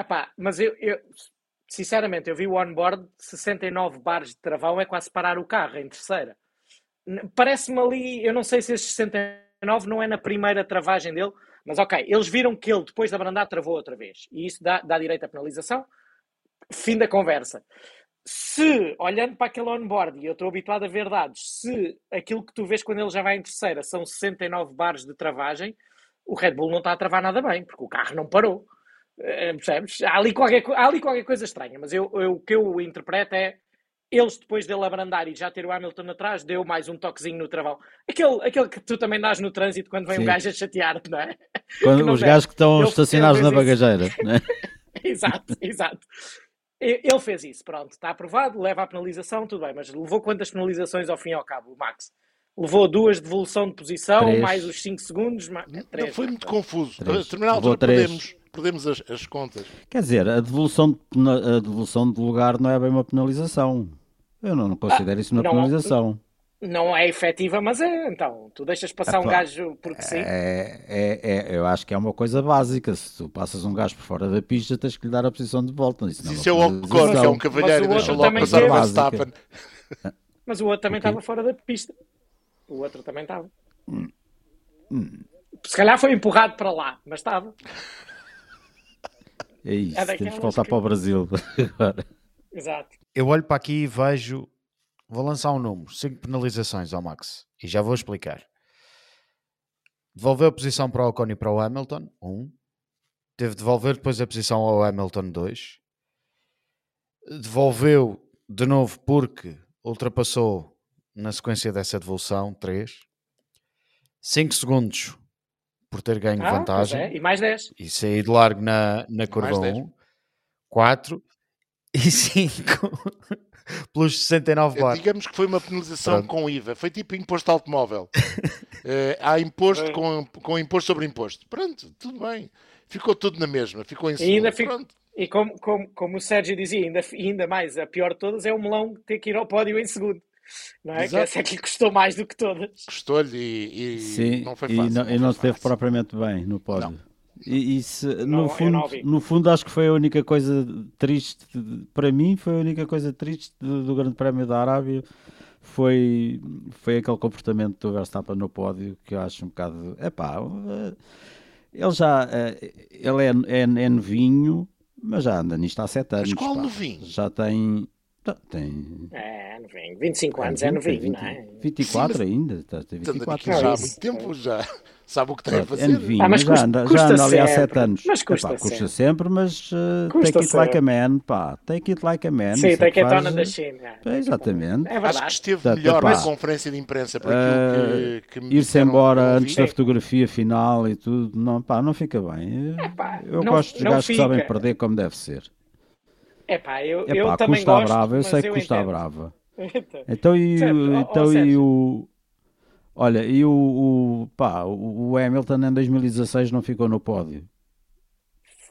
Epá, mas eu, eu- sinceramente, eu vi o onboard 69 bares de travão é quase parar o carro em terceira. Parece-me ali, eu não sei se esses 69 não é na primeira travagem dele, mas ok, eles viram que ele depois de abrandar travou outra vez e isso dá, dá direito à penalização. Fim da conversa. Se, olhando para aquele onboard, e eu estou habituado a ver dados, se aquilo que tu vês quando ele já vai em terceira são 69 bares de travagem, o Red Bull não está a travar nada bem, porque o carro não parou. Eh, Percebes? Há ali qualquer, há ali qualquer coisa estranha, mas eu, eu- o que eu interpreto é eles, depois dele abrandar e já ter o Hamilton atrás, deu mais um toquezinho no travão. Aquele, aquele que tu também dás no trânsito quando vem Sim. um gajo a chatear, não é? Quando, não os gajos que estão estacionados na bagageira, né? exato, exato. Ele fez isso, pronto, está aprovado, leva a penalização, tudo bem, mas levou quantas penalizações ao fim e ao cabo, o Max? Levou duas de devolução de posição, Três. mais os 5 segundos, mais... Não, três, foi muito confuso. Três. A determinada Levou altura três. perdemos, perdemos as, as contas. Quer dizer, a devolução, de, a devolução de lugar não é bem uma penalização. Eu não, não considero isso uma não- penalização. Não é efetiva, mas é, então, tu deixas passar um Epá, gajo porque sim. É, é, é- eu acho que é uma coisa básica. Se tu passas um gajo por fora da pista, tens que lhe dar a posição de volta. Isso, não Isso é o Ocon, que é um cavalheiro e Mas o deixa outro logo também passar o. Verstappen. Mas o outro também estava fora da pista. O outro também estava. Hum. Se calhar foi empurrado para lá, mas estava. É isso, É temos que voltar que- para o Brasil agora. Exato. Eu olho para aqui e vejo. Vou lançar um número: 5 penalizações ao Max. E já vou explicar. Devolveu a posição para o Ocon e para o Hamilton. 1. Um. Teve de devolver depois a posição ao Hamilton. 2. Devolveu de novo porque ultrapassou na sequência dessa devolução. 3. 5 segundos por ter ganho Ah, vantagem é. E mais 10. e saí de largo na, na curva dez. 1, 4 e 5 pelos 69 Eh, bar. Digamos que foi uma penalização Pronto. com IVA. Foi tipo imposto de automóvel. Eh, há imposto com, com imposto sobre imposto. Pronto, tudo bem. Ficou tudo na mesma. Ficou em E ainda segundo. fico- Pronto. E como, como, como o Sérgio dizia, ainda, ainda mais, a pior de todas é o melão ter que ir ao pódio em segundo. Não é? Que essa é que lhe custou mais do que todas. Custou-lhe e, e Sim, não foi e fácil. não, e foi não esteve fácil. propriamente bem no pódio. E, e se- no, fundo, não vi. no fundo, acho que foi a única coisa triste, de- para mim, foi a única coisa triste do, do Grande Prémio da Arábia. Foi, foi aquele comportamento do Verstappen no pódio que eu acho um bocado. Epá, eh, ele já eh, ele é, é, é novinho, mas já anda nisto há sete anos. qual pá. novinho? Já tem. Tá, Tem. É, novinho. 25 anos é 20, novinho, 20, não é? 24 Sim, mas- ainda. tá, Tem Anda 24 aqui já há muito tempo, já sabe o que tem a fazer. é novinho, Ah, mas já custa- já anda ali há sempre. 7 anos. Mas custa Epá, custa sempre. sempre, mas uh, Custa take it like a sempre. man, pá. Take it like a man. Sim, é tem que que entrar faz, na uh, China. é, Exatamente. É Acho que esteve Portanto, melhor na conferência de imprensa por aquilo que, que me Ir-se embora antes da fotografia final e tudo, não, pá, não fica bem. Eu, Epá, eu não- gosto dos não gajos que sabem perder como deve ser. É pá, eu, É eu pá, também gosto, brava, eu mas sei que eu custa entendo. brava. Então, Então e, ó- então, e o. Olha, e o, o, pá, o Hamilton em 2016 não ficou no pódio.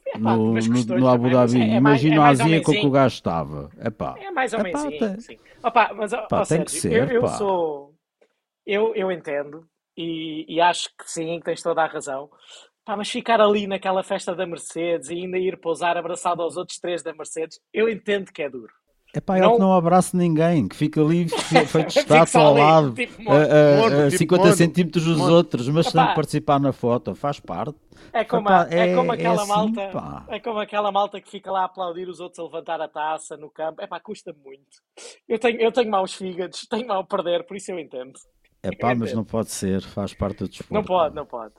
epá, no, no, no Abu Dhabi. é- é Imagina é a azia com que o gajo estava. Epá, É mais ou menos, Epá, sim. sim. Opa, mas, Pá, ó, tem que Sérgio, eu, ser, eu pá. sou... Eu, eu entendo e, e acho que sim, que tens toda a razão. Pá, mas ficar ali naquela festa da Mercedes e ainda ir pousar abraçado aos outros três da Mercedes, eu entendo que é duro. epá, ele Não- que não abraça ninguém, que fica ali fe- feito estátua ao lado, tipo a, a- a tipo 50 mono. centímetros dos outros, mas sem Epá. participar na foto, faz parte. É como, Epá, é é- como é aquela assim, malta, pá. é como aquela malta que fica lá a aplaudir os outros a levantar a taça no campo. É pá, custa muito. Eu tenho, eu tenho maus fígados, tenho mal perder, por isso eu entendo. Epá, mas entendo. não pode ser, faz parte do desporto. Não pode, não pode.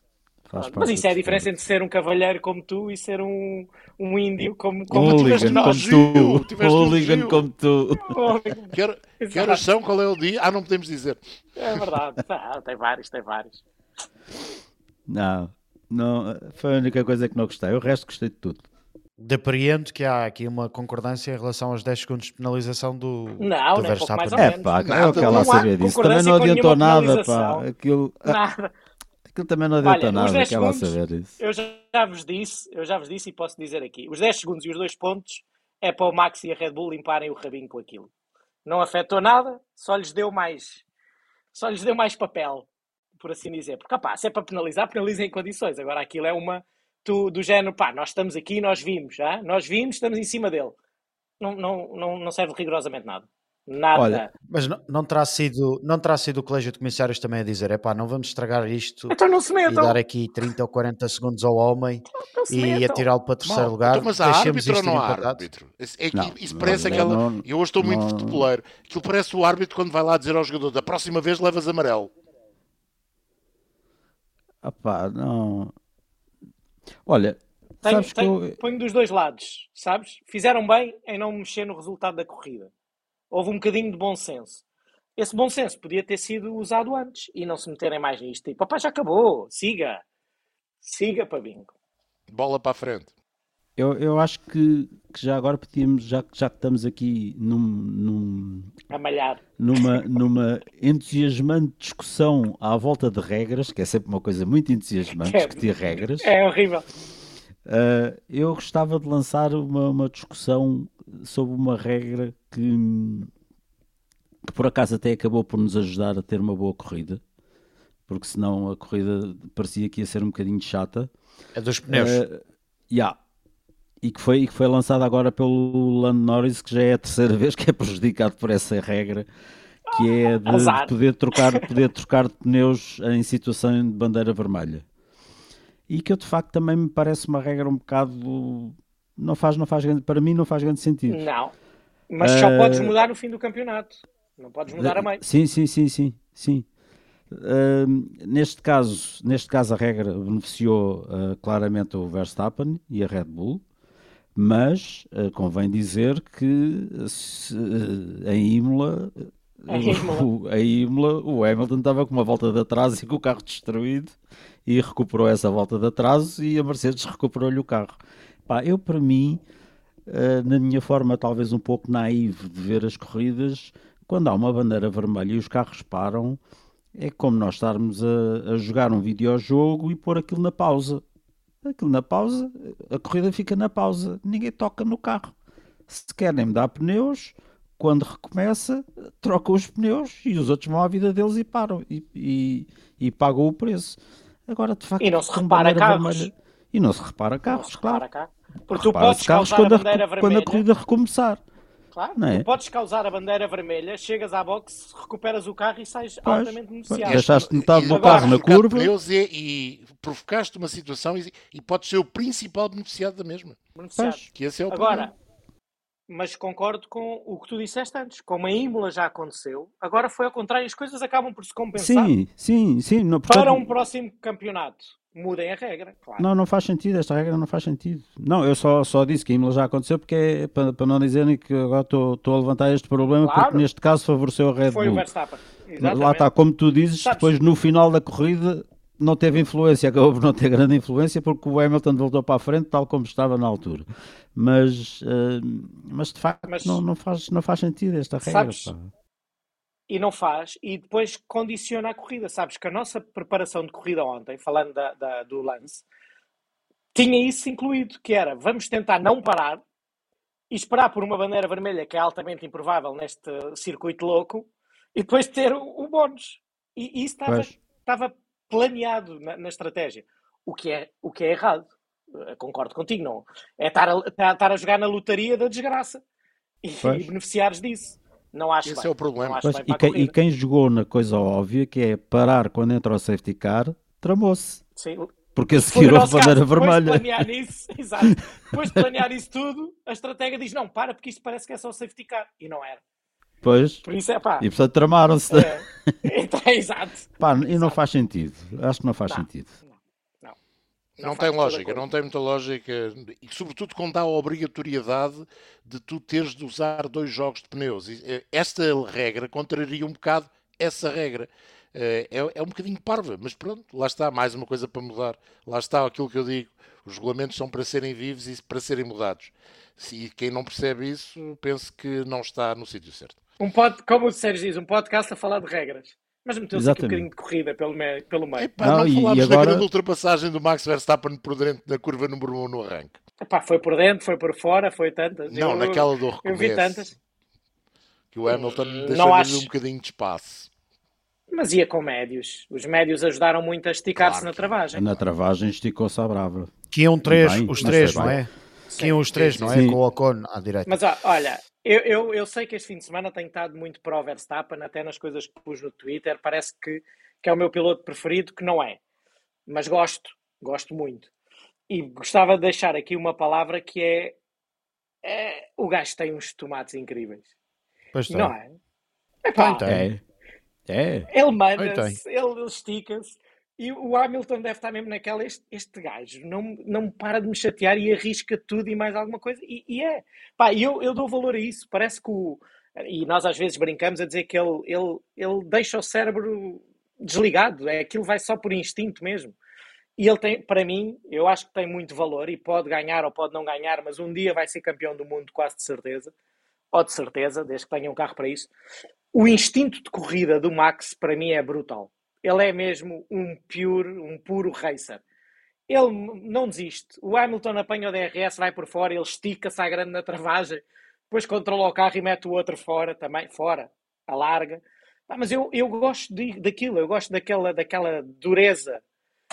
Faz Mas isso é a diferença entre ser um cavalheiro como tu e ser um, um índio como, como tu és hooligan no como nós. Gil, tu. Um no hooligan Gil. como tu. Que, hora- que horas são? Qual é o dia? Ah, não podemos dizer. É verdade. Ah, tem vários, tem vários. Não, não, foi a única coisa que não gostei. O resto gostei de tudo. Depreendo que há aqui uma concordância em relação aos 10 segundos de penalização do, Não, do nem pouco mais ou. É menos. pá, Nada, eu quero lá não há saber disso. Também não adiantou nada, pá. Aquilo, Nada. Aquilo também não adianta Olha, nada. 10 Quero lá segundos, saber isso. Eu já vos disse, eu já vos disse e posso dizer aqui. Os 10 segundos e os 2 pontos é para o Max e a Red Bull limparem o rabinho com aquilo. Não afetou nada, só lhes deu mais, só lhes deu mais papel, por assim dizer. Porque, pá, se é para penalizar, penalizem em condições. Agora aquilo é uma tu, do género, pá, nós estamos aqui, nós vimos, já? nós vimos, estamos em cima dele. Não, não, não, não serve rigorosamente nada. Nada. Olha, Mas não, não, terá sido, não terá sido o colégio de comissários também a dizer: é pá, não vamos estragar isto então não se e metam. dar aqui 30 ou 40 segundos ao homem Não se e atirá-lo para terceiro Mal, lugar. então, mas há deixemos árbitro ou não há empatado. árbitro? Isso, é que Não, isso parece não, aquela. não, eu hoje estou muito não. futeboleiro. Aquilo parece o árbitro quando vai lá dizer ao jogador: da próxima vez levas amarelo. opá, não. Olha, Tenho, sabes que tenho- eu, ponho dos dois lados, sabes? Fizeram bem em não mexer no resultado da corrida. Houve um bocadinho de bom senso. Esse bom senso podia ter sido usado antes e não se meterem mais nisto. Tipo, papá, já acabou, siga. Siga para bingo. Bola para a frente. eu, eu acho que, que já agora podíamos, já, que- já que estamos aqui num, num, A malhar. numa, numa entusiasmante discussão à volta de regras, que é sempre uma coisa muito entusiasmante, É. discutir regras. É horrível. Uh, eu gostava de lançar uma, uma discussão sobre uma regra que, que por acaso até acabou por nos ajudar a ter uma boa corrida, porque senão a corrida parecia que ia ser um bocadinho chata. É dos pneus. Uh, yeah. E que foi, e que foi lançada agora pelo Lando Norris, que já é a terceira vez que é prejudicado por essa regra, que é de, de poder, trocar, poder trocar de pneus em situação de bandeira vermelha. E que eu de facto também me parece uma regra um bocado não faz, não faz grande, para mim não faz grande sentido. Não. Mas só Eh, podes mudar no fim do campeonato. Não podes mudar a meio. Sim, sim, sim, sim, sim. Ahm, neste caso, neste caso a regra beneficiou ah, claramente o Verstappen e a Red Bull, mas ah, convém dizer que se, em Imola, o, em Imola, o Hamilton estava com uma volta de atraso e com o carro destruído e recuperou essa volta de atraso e a Mercedes recuperou-lhe o carro. Pá, eu para mim, na minha forma talvez um pouco naive de ver as corridas, quando há uma bandeira vermelha e os carros param, é como nós estarmos a, a jogar um videojogo e pôr aquilo na pausa. Aquilo na pausa, a corrida fica na pausa, ninguém toca no carro. Se querem mudar pneus, quando recomeça, trocam os pneus e os outros vão à vida deles e param e, e, e pagam o preço. Agora, de facto, E não se repara carros. vermelha- E não se repara Não carros, se claro. repara cá. Porque tu podes causar quando a a, bandeira quando a vermelha. corrida recomeçar. Claro, Não é? tu podes causar a bandeira vermelha, chegas à box, recuperas o carro e sais Pois, altamente beneficiado. Deixaste metade do carro na curva. pneus e, e provocaste uma situação e, e podes ser o principal beneficiado da mesma. beneficiado. Pois. Que esse é o Agora, problema. mas concordo com o que tu disseste antes. Como a Imola já aconteceu, agora foi ao contrário. As coisas acabam por se compensar Sim, sim, sim. Não, portanto, para um próximo campeonato. Mudem a regra, claro. Não, não faz sentido, esta regra não faz sentido. Não, eu só, só disse que a Imola já aconteceu porque é para, para não dizerem que agora estou estou a levantar este problema Claro. porque neste caso favoreceu a Red Foi o Bull. Verstappen. Lá Exatamente. está, como tu dizes, Sabes- depois no final da corrida não teve influência, acabou por não ter grande influência porque o Hamilton voltou para a frente tal como estava na altura. Mas, eh, mas de facto Mas- não, não, faz, não faz sentido esta regra. Sabes- pá. E não faz, e depois condiciona a corrida. Sabes que a nossa preparação de corrida ontem, falando da, da- do lance, tinha isso incluído, que era vamos tentar não parar e esperar por uma bandeira vermelha, que é altamente improvável neste circuito louco, e depois ter o, o bónus. E, e isso estava, estava planeado na, na estratégia, o que é, o que é errado. Eh, Concordo contigo, não. É estar a, estar- a jogar na lotaria da desgraça e, e beneficiares disso. Não acho Esse bem. é o problema. Bem e, a quem, e quem jogou na coisa óbvia que é parar quando entra o safety car, tramou-se. Sim. Porque a seguir o houve nosso bandeira caso. Depois de vermelha. planear nisso, exato. Depois de planear isso tudo, a estratega diz: não, para, porque isto parece que é só safety car. E não era. Pois, Por isso é pá. e portanto tramaram-se. É, então, exato. Pá, e não faz sentido. Acho que não faz Não. sentido. Não, tem a lógica, não tem muita lógica. E sobretudo quando há a obrigatoriedade de tu teres de usar dois jogos de pneus. E, eh, Esta regra contraria um bocado essa regra. Eh, É, é um bocadinho parva, mas pronto, lá está, mais uma coisa para mudar. Lá está aquilo que eu digo. Os regulamentos são para serem vivos e para serem mudados. Se quem não percebe isso, penso que não está no sítio certo. Um pod, como o Sérgio diz, um podcast a falar de regras. Mas meteu-se aqui um bocadinho de corrida pelo, me, pelo meio. Epá, Não, não, falámos da agora- grande ultrapassagem do Max Verstappen por dentro da curva número 1 no arranque. Epá, foi por dentro, foi por fora, foi tantas. Não, eu, naquela do eu recomeço. vi tantas. Que o Hamilton Não deixou-lhe acho. um bocadinho de espaço. Mas ia com médios. Os médios ajudaram muito a esticar-se Claro na travagem. Na travagem esticou-se à brava. Que iam três, Bem, os três, não é? Que iam os três, não é? Sim. Com o Ocon à direita. Mas olha, eu, eu, eu sei que este fim de semana tenho estado muito para o Verstappen, até nas coisas que pus no Twitter. Parece que, que é o meu piloto preferido, que não é. Mas gosto, gosto muito. E gostava de deixar aqui uma palavra que é, é o gajo tem uns tomates incríveis. Pois Não tem. é? Epá, Tem, É. É. Ele Tem, manda-se, ele estica-se. E o Hamilton deve estar mesmo naquela. Este, este gajo não, não para de me chatear e arrisca tudo e mais alguma coisa. E, e é. Pá, eu, eu dou valor a isso. Parece que o. E nós às vezes brincamos a dizer que ele, ele, ele deixa o cérebro desligado. É aquilo vai só por instinto mesmo. E ele tem, para mim, eu acho que tem muito valor e pode ganhar ou pode não ganhar, mas um dia vai ser campeão do mundo, quase de certeza. Ou de certeza, desde que tenha um carro para isso. O instinto de corrida do Max, para mim, é brutal. Ele é mesmo um pure, um puro racer. Ele não desiste. O Hamilton apanha o DRS, vai por fora, ele estica-se à grande na travagem, depois controla o carro e mete o outro fora também, fora, alarga. Ah, mas eu, eu gosto de, daquilo, eu gosto daquela, daquela dureza.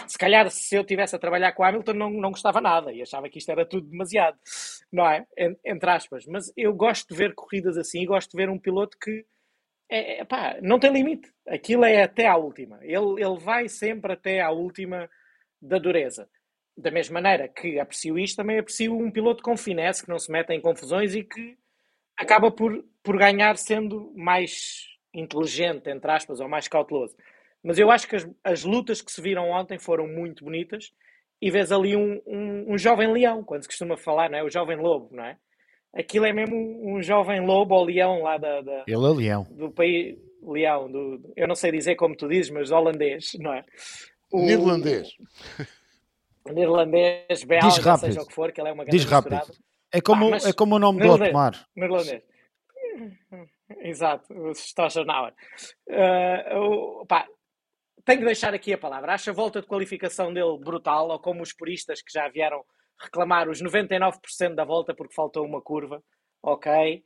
Se calhar, se eu tivesse a trabalhar com Hamilton, não, não gostava nada e achava que isto era tudo demasiado, não é? En- Entre aspas. Mas eu gosto de ver corridas assim e gosto de ver um piloto que é, é, pá, não tem limite. Aquilo é até à última. Ele, ele vai sempre até à última da dureza. da mesma maneira que aprecio isto, também aprecio um piloto com finesse, que não se mete em confusões e que acaba por, por ganhar sendo mais inteligente, entre aspas, ou mais cauteloso. Mas eu acho que as, as lutas que se viram ontem foram muito bonitas e vês ali um, um, um, jovem leão, quando se costuma falar, não é? O jovem lobo, não é? Aquilo é mesmo um, jovem lobo ou leão lá da, da, Ele é leão. do país. Leão, do, eu não sei dizer como tu dizes, mas holandês, não é? O, Neerlandês. Neerlandês, belga, Diz rápido. seja o que for, que ele é uma grande Diz rápido. misturada. É como, Ah, é como o nome do. Otmar. Neerlandês. Exato, o Stojanauer. Uh, o- pá, tenho que deixar aqui a palavra. Acho a volta de qualificação dele brutal, ou como os puristas que já vieram reclamar os 99% da volta porque faltou uma curva. Ok.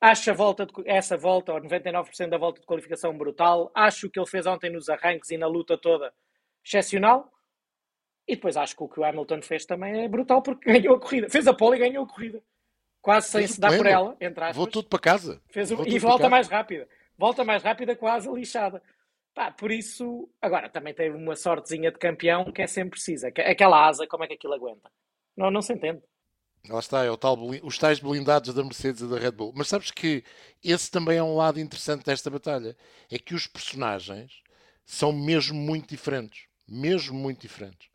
Acho a volta de- essa volta, ou 99% da volta de qualificação brutal. Acho o que ele fez ontem nos arranques e na luta toda excepcional. E depois acho que o que o Hamilton fez também é brutal porque ganhou a corrida. Fez a pole e ganhou a corrida. Quase sem se dar por ela, entre aspas. Vou tudo para casa. Fez o- e volta mais rápida. Volta mais rápida, quase lixada. Pá, por isso, agora também teve uma sortezinha de campeão que é sempre precisa. Aqu- Aquela asa, como é que aquilo aguenta? Não, não se entende. Lá está, é o tal, os tais blindados da Mercedes e da Red Bull. Mas sabes que esse também é um lado interessante desta batalha. É que os personagens são mesmo muito diferentes. Mesmo muito diferentes.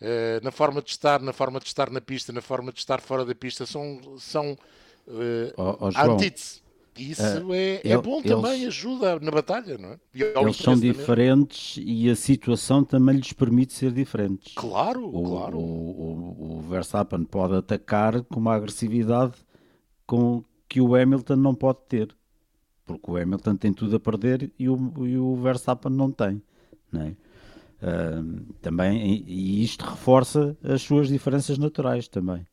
Eh, na forma de estar, na forma de estar na pista, na forma de estar fora da pista, são, são eh, Ó- ó, a João, antítese. Isso é, é ele- bom eles- também, ajuda na batalha, não é? Eles são diferentes e a situação também lhes permite ser diferentes. Claro, O, claro. o, o, o Verstappen pode atacar com uma agressividade com, que o Hamilton não pode ter. Porque o Hamilton tem tudo a perder e o, e o Verstappen não tem. Não é? Ahm, também, e isto reforça as suas diferenças naturais também.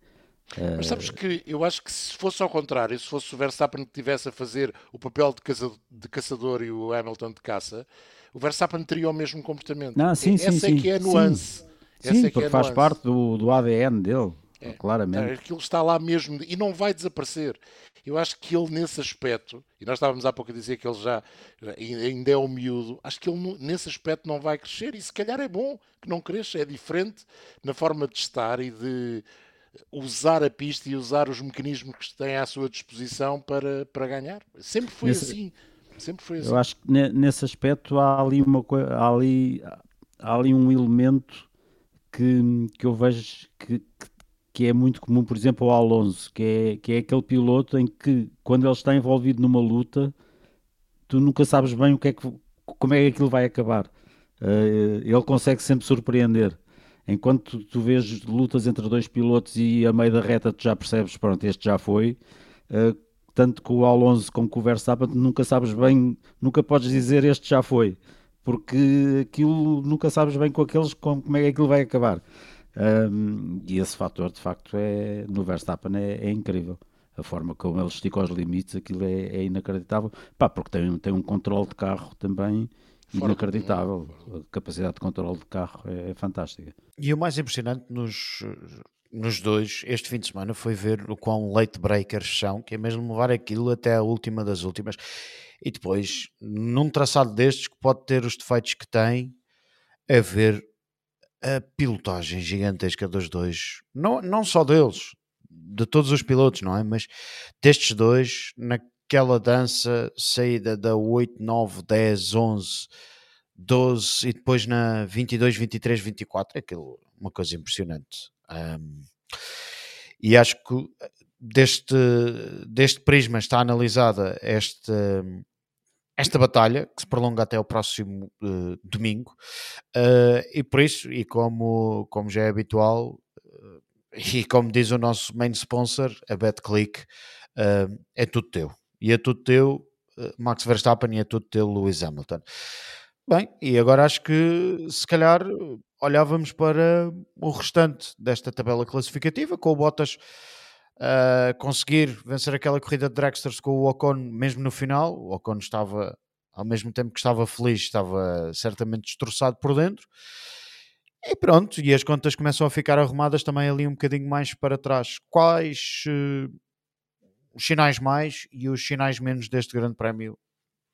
Mas sabes que eu acho que se fosse ao contrário, se fosse o Verstappen que estivesse a fazer o papel de, caça- de caçador e o Hamilton de caça, o Verstappen teria o mesmo comportamento. Ah, sim, sim, Essa é sim, que é a sim. nuance. Essa Sim, é que porque é faz nuance. parte do, do ADN dele, É, claramente. Aquilo está lá mesmo e não vai desaparecer. Eu acho que ele, nesse aspecto, e nós estávamos há pouco a dizer que ele já ainda é um miúdo, acho que ele nesse aspecto não vai crescer e se calhar é bom que não cresça. É diferente na forma de estar e de usar a pista e usar os mecanismos que tem à sua disposição para, para ganhar. Sempre foi Nesse- assim. Sempre foi assim. Eu acho que ne- nesse aspecto há ali, uma, há ali, há ali um elemento que, que eu vejo que, que, é muito comum, por exemplo, ao Alonso, que é, que é aquele piloto em que, quando ele está envolvido numa luta, tu nunca sabes bem o que é que, como é que aquilo vai acabar. Eh, ele consegue sempre surpreender. Enquanto tu, vês lutas entre dois pilotos e a meio da reta tu já percebes, pronto, este já foi. eh, tanto com o Alonso como com o Verstappen, nunca sabes bem, nunca podes dizer este já foi, porque aquilo nunca sabes bem com aqueles como, como é que aquilo vai acabar. Um, e esse fator, de facto, é, no Verstappen é, é incrível. A forma como ele estica os limites, aquilo é, é inacreditável. Pá, porque tem, tem um controle de carro também Fora inacreditável. A capacidade de controle de carro é, é fantástica. E o mais impressionante nos, nos dois, este fim de semana, foi ver o quão late breakers são, que é mesmo levar aquilo até a última das últimas. E depois, num traçado destes, que pode ter os defeitos que tem, é ver a pilotagem gigantesca dos dois. Não, não só deles, de todos os pilotos, não é? Mas destes dois, naquela dança, saída da 8, 9, 10, 11, 12 e depois na 22, 23, 24, é aquilo, uma coisa impressionante. Um, e acho que deste, deste prisma está analisada esta, esta batalha, que se prolonga até o próximo uh, domingo, uh, e por isso, e como, como já é habitual, uh, e como diz o nosso main sponsor, a BetClick, é tudo teu. E é tudo teu, Max Verstappen, e é tudo teu, Lewis Hamilton. Bem, e agora acho que se calhar olhávamos para o restante desta tabela classificativa, com o Bottas uh, conseguir vencer aquela corrida de dragsters com o Ocon mesmo no final. O Ocon estava, ao mesmo tempo que estava feliz, estava certamente destroçado por dentro. E pronto, e as contas começam a ficar arrumadas também ali um bocadinho mais para trás. Quais uh, os sinais mais e os sinais menos deste grande prémio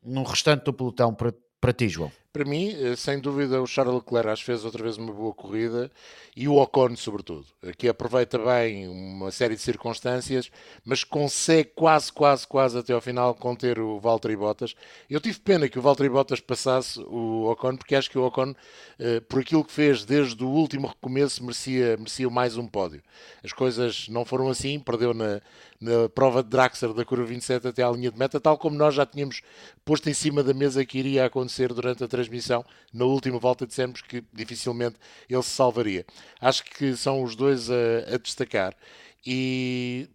no restante do pelotão para, para ti, João? Para mim, eh, sem dúvida, o Charles Leclerc fez outra vez uma boa corrida e o Ocon, sobretudo, que aproveita bem uma série de circunstâncias, mas consegue quase, quase, quase até ao final conter o Valtteri Bottas. Eu tive pena que o Valtteri Bottas passasse o Ocon, porque acho que o Ocon, eh, por aquilo que fez desde o último recomeço, merecia, merecia mais um pódio. As coisas não foram assim, perdeu na, na prova de Draxler da curva 27 até à linha de meta, tal como nós já tínhamos posto em cima da mesa que iria acontecer durante a transmissão. Na última volta dissemos que dificilmente ele se salvaria. Acho que são os dois a, a destacar. E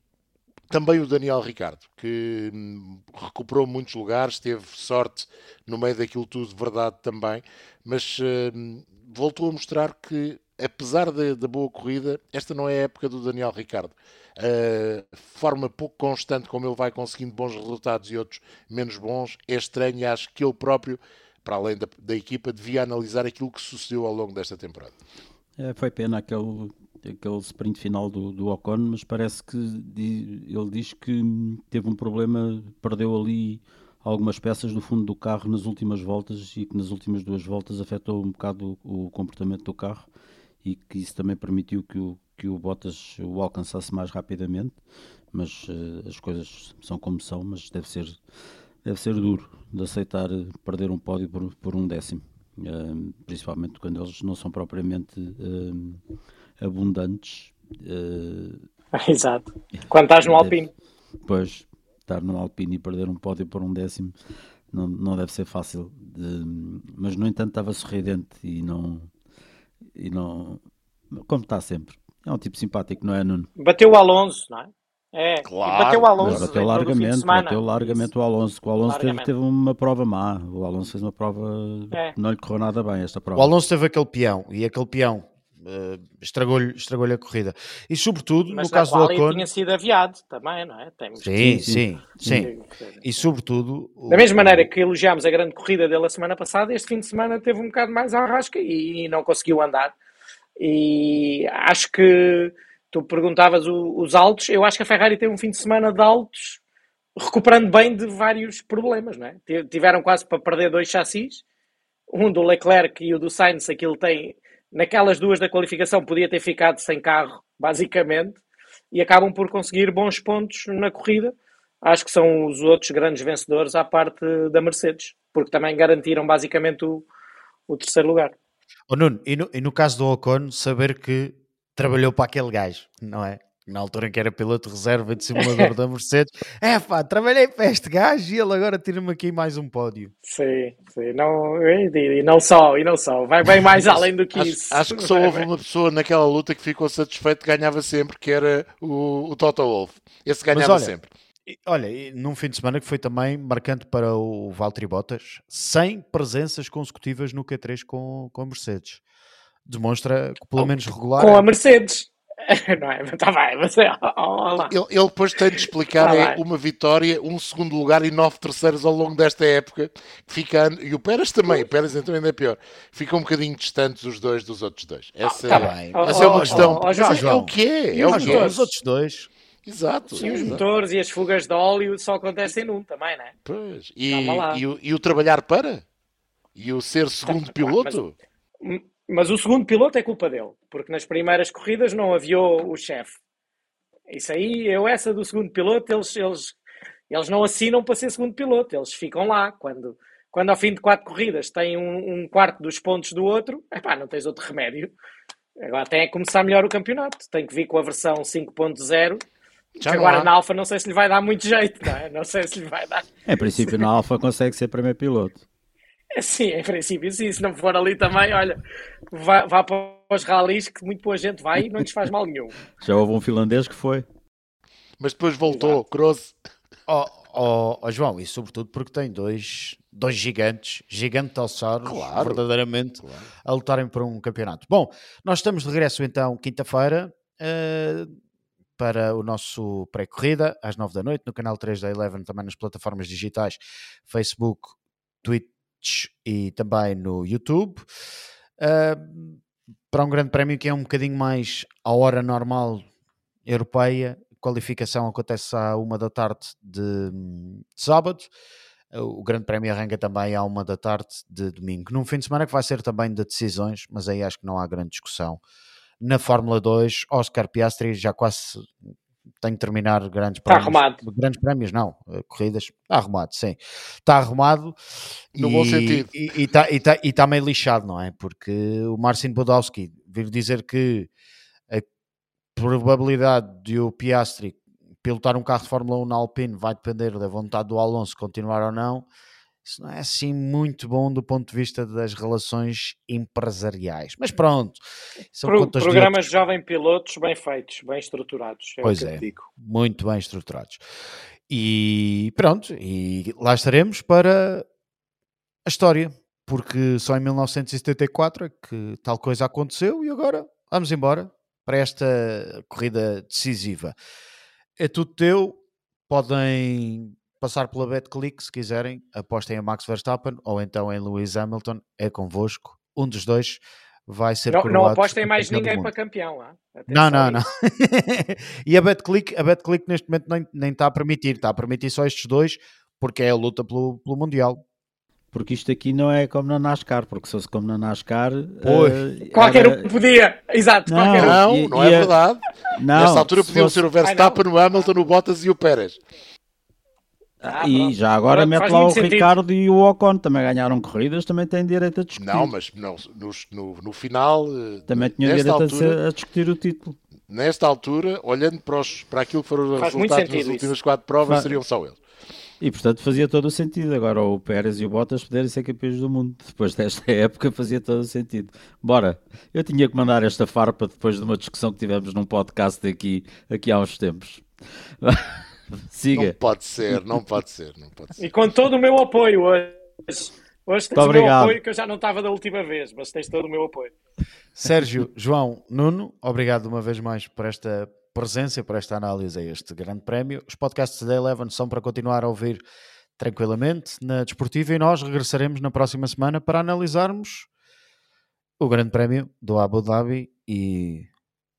também o Daniel Ricardo, que hum, recuperou muitos lugares, teve sorte no meio daquilo tudo, verdade também, mas hum, voltou a mostrar que, apesar da, boa corrida, esta não é a época do Daniel Ricardo. A forma pouco constante como ele vai conseguindo bons resultados e outros menos bons é estranho e acho que ele próprio para além da, da equipa, devia analisar aquilo que sucedeu ao longo desta temporada. É, foi pena aquele, aquele sprint final do, do Ocon, mas parece que ele diz que teve um problema, perdeu ali algumas peças do fundo do carro nas últimas voltas e que nas últimas duas voltas afetou um bocado o, o comportamento do carro e que isso também permitiu que o, que o Bottas o alcançasse mais rapidamente, mas uh, as coisas são como são, mas deve ser deve ser duro de aceitar perder um pódio por, por um décimo, uh, principalmente quando eles não são propriamente uh, abundantes. Uh, Exato. Quando estás no Alpine. Pois, estar no Alpine e perder um pódio por um décimo não, não deve ser fácil. De, mas, no entanto, estava sorridente e não. E não como está sempre. É um tipo simpático, não é, Nuno? Bateu o Alonso, não é? É, claro. bateu o Alonso. bateu largamente, bateu largamente o Alonso. O Alonso teve, teve, uma prova má. O Alonso fez uma prova. É. Não lhe correu nada bem esta prova. O Alonso teve aquele peão e aquele peão uh, estragou-lhe estragou a corrida. E sobretudo, Mas no caso do Ocon. tinha sido aviado também, não é? Temos... Sim, sim, sim, sim. E sobretudo. Da mesma maneira que elogiámos a grande corrida dele a semana passada, este fim de semana teve um bocado mais à rasca e, e não conseguiu andar. E acho que tu perguntavas o, os altos, eu acho que a Ferrari tem um fim de semana de altos, recuperando bem de vários problemas, não é? Tiveram quase para perder dois chassis, um do Leclerc e o do Sainz, aquilo tem, naquelas duas da qualificação, podia ter ficado sem carro, basicamente, e acabam por conseguir bons pontos na corrida. Acho que são os outros grandes vencedores à parte da Mercedes, porque também garantiram basicamente o, o terceiro lugar. Oh, Nuno, e no, e no caso do Ocon, saber que trabalhou para aquele gajo, não é? Na altura em que era piloto de reserva de simulador da Mercedes, é pá, trabalhei para este gajo e ele agora tira-me aqui mais um pódio. Sim, sim, não, e não só, e não só, vai bem mais além do que acho, isso. Acho que só houve uma pessoa naquela luta que ficou satisfeito, ganhava sempre, que era o, o Toto Wolff. Esse ganhava olha, sempre. Olha, num fim de semana que foi também marcante para o Valtteri Bottas, 100 presenças consecutivas no Q3 com, com a Mercedes demonstra que pelo menos regular. Com a Mercedes. Não é? Está bem, mas é, ele, ele depois tem de explicar tá é uma vitória, um segundo lugar e nove terceiros ao longo desta época. Fica, e o Pérez também, o Pérez então ainda é pior. Ficam um bocadinho distantes os dois dos outros dois. Essa, tá bem. essa é uma questão. Oh, é o que é. É o que é. Os outros dois. Exato. E os motores e as fugas de óleo só acontecem num também, não é? Pois. E, e, o, e o trabalhar para? E o ser segundo piloto? Mas, mas o segundo piloto é culpa dele, porque nas primeiras corridas não aviou o chefe. Isso aí, eu essa do segundo piloto, eles, eles, eles não assinam para ser segundo piloto, eles ficam lá. Quando, quando ao fim de quatro corridas têm um, um quarto dos pontos do outro, epá, não tens outro remédio. Agora tem que começar melhor o campeonato, tem que vir com a versão 5.0 agora na Alfa não sei se lhe vai dar muito jeito, não é? Não sei se lhe vai dar. Em princípio, na Alfa consegue ser primeiro piloto. É sim, em princípio, sim. Se não for ali também, olha, vá, vá para os ralis que muito boa gente vai e não lhes faz mal nenhum. Já houve um finlandês que foi. Mas depois voltou, Cross. Oh, oh, oh, João, e sobretudo porque tem dois, dois gigantes, gigantosauros, claro, verdadeiramente, claro. a lutarem por um campeonato. Bom, nós estamos de regresso então quinta-feira. Uh, para o nosso pré-corrida às 9 da noite no canal 3 da Eleven, também nas plataformas digitais Facebook, Twitter e também no YouTube. Uh, para um grande prémio que é um bocadinho mais à hora normal europeia, qualificação acontece à uma da tarde de, de sábado. O Grande Prémio arranca também à uma da tarde de domingo. Num fim de semana que vai ser também de decisões, mas aí acho que não há grande discussão. Na Fórmula 2, Oscar Piastri já quase tem que terminar grandes Está prémios. arrumado. Grandes prémios, não. eh, Corridas. Está arrumado, sim. Está arrumado. No e, bom sentido. E e está e tá, e tá meio lixado, não é? Porque o Marcin Podolski vir dizer que a probabilidade de o Piastri pilotar um carro de Fórmula 1 na Alpine vai depender da vontade do Alonso continuar ou não. Isso não é assim muito bom do ponto de vista das relações empresariais. Mas pronto. São Pro- programas de jovem pilotos bem feitos, bem estruturados. É Pois o que eu é. muito bem estruturados. E pronto, e lá estaremos para a história, porque só em 1974 é que tal coisa aconteceu e agora vamos embora para esta corrida decisiva. É tudo teu, podem passar pela BetClick se quiserem, apostem a Max Verstappen ou então em Lewis Hamilton, é convosco, um dos dois vai ser Não, não apostem mais ninguém para campeão. ah. Não, não, não. e a BetClick, a BetClick neste momento nem, nem está a permitir, está a permitir só estes dois, porque é a luta pelo, pelo Mundial. Porque isto aqui não é como na NASCAR, porque se fosse como na NASCAR. Pois. eh, Qualquer era- um podia. Exato, Não, qualquer um. Não, não e é verdade. Não, Nesta altura se podiam fosse- ser o Verstappen, o Hamilton, o Bottas e o Pérez. Ah, e pronto. já agora mete faz lá o sentido. Ricardo e o Ocon, também ganharam corridas, também têm direito a discutir. Não, mas não, nos- no, no final, eh, Também tinham direito a, altura, a discutir o título. nesta altura, olhando para, os, para aquilo que foram os Faz resultados nas sentido últimas isso. quatro provas, Fa- seriam só eles. E portanto fazia todo o sentido. Agora o Pérez e o Bottas poderem ser campeões do mundo. Depois desta época fazia todo o sentido. Bora, eu tinha que mandar esta farpa depois de uma discussão que tivemos num podcast aqui, aqui há uns tempos. Não Siga. pode ser, não pode ser, não pode ser. E com todo o meu apoio hoje. Hoje tens o meu obrigado. apoio que eu já não estava da última vez, mas tens todo o meu apoio. Sérgio, João, Nuno, obrigado uma vez mais por esta presença, por esta análise a este grande prémio. Os podcasts da Eleven são para continuar a ouvir tranquilamente na Desportiva e nós regressaremos na próxima semana para analisarmos o grande prémio do Abu Dhabi e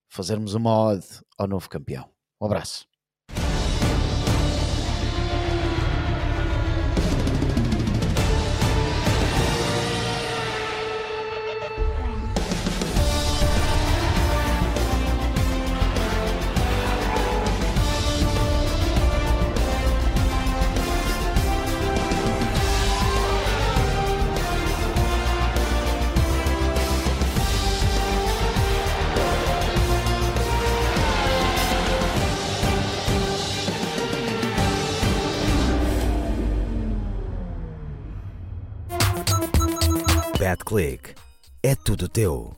fazermos uma ode ao novo campeão. Um abraço. BetClick. É tudo teu.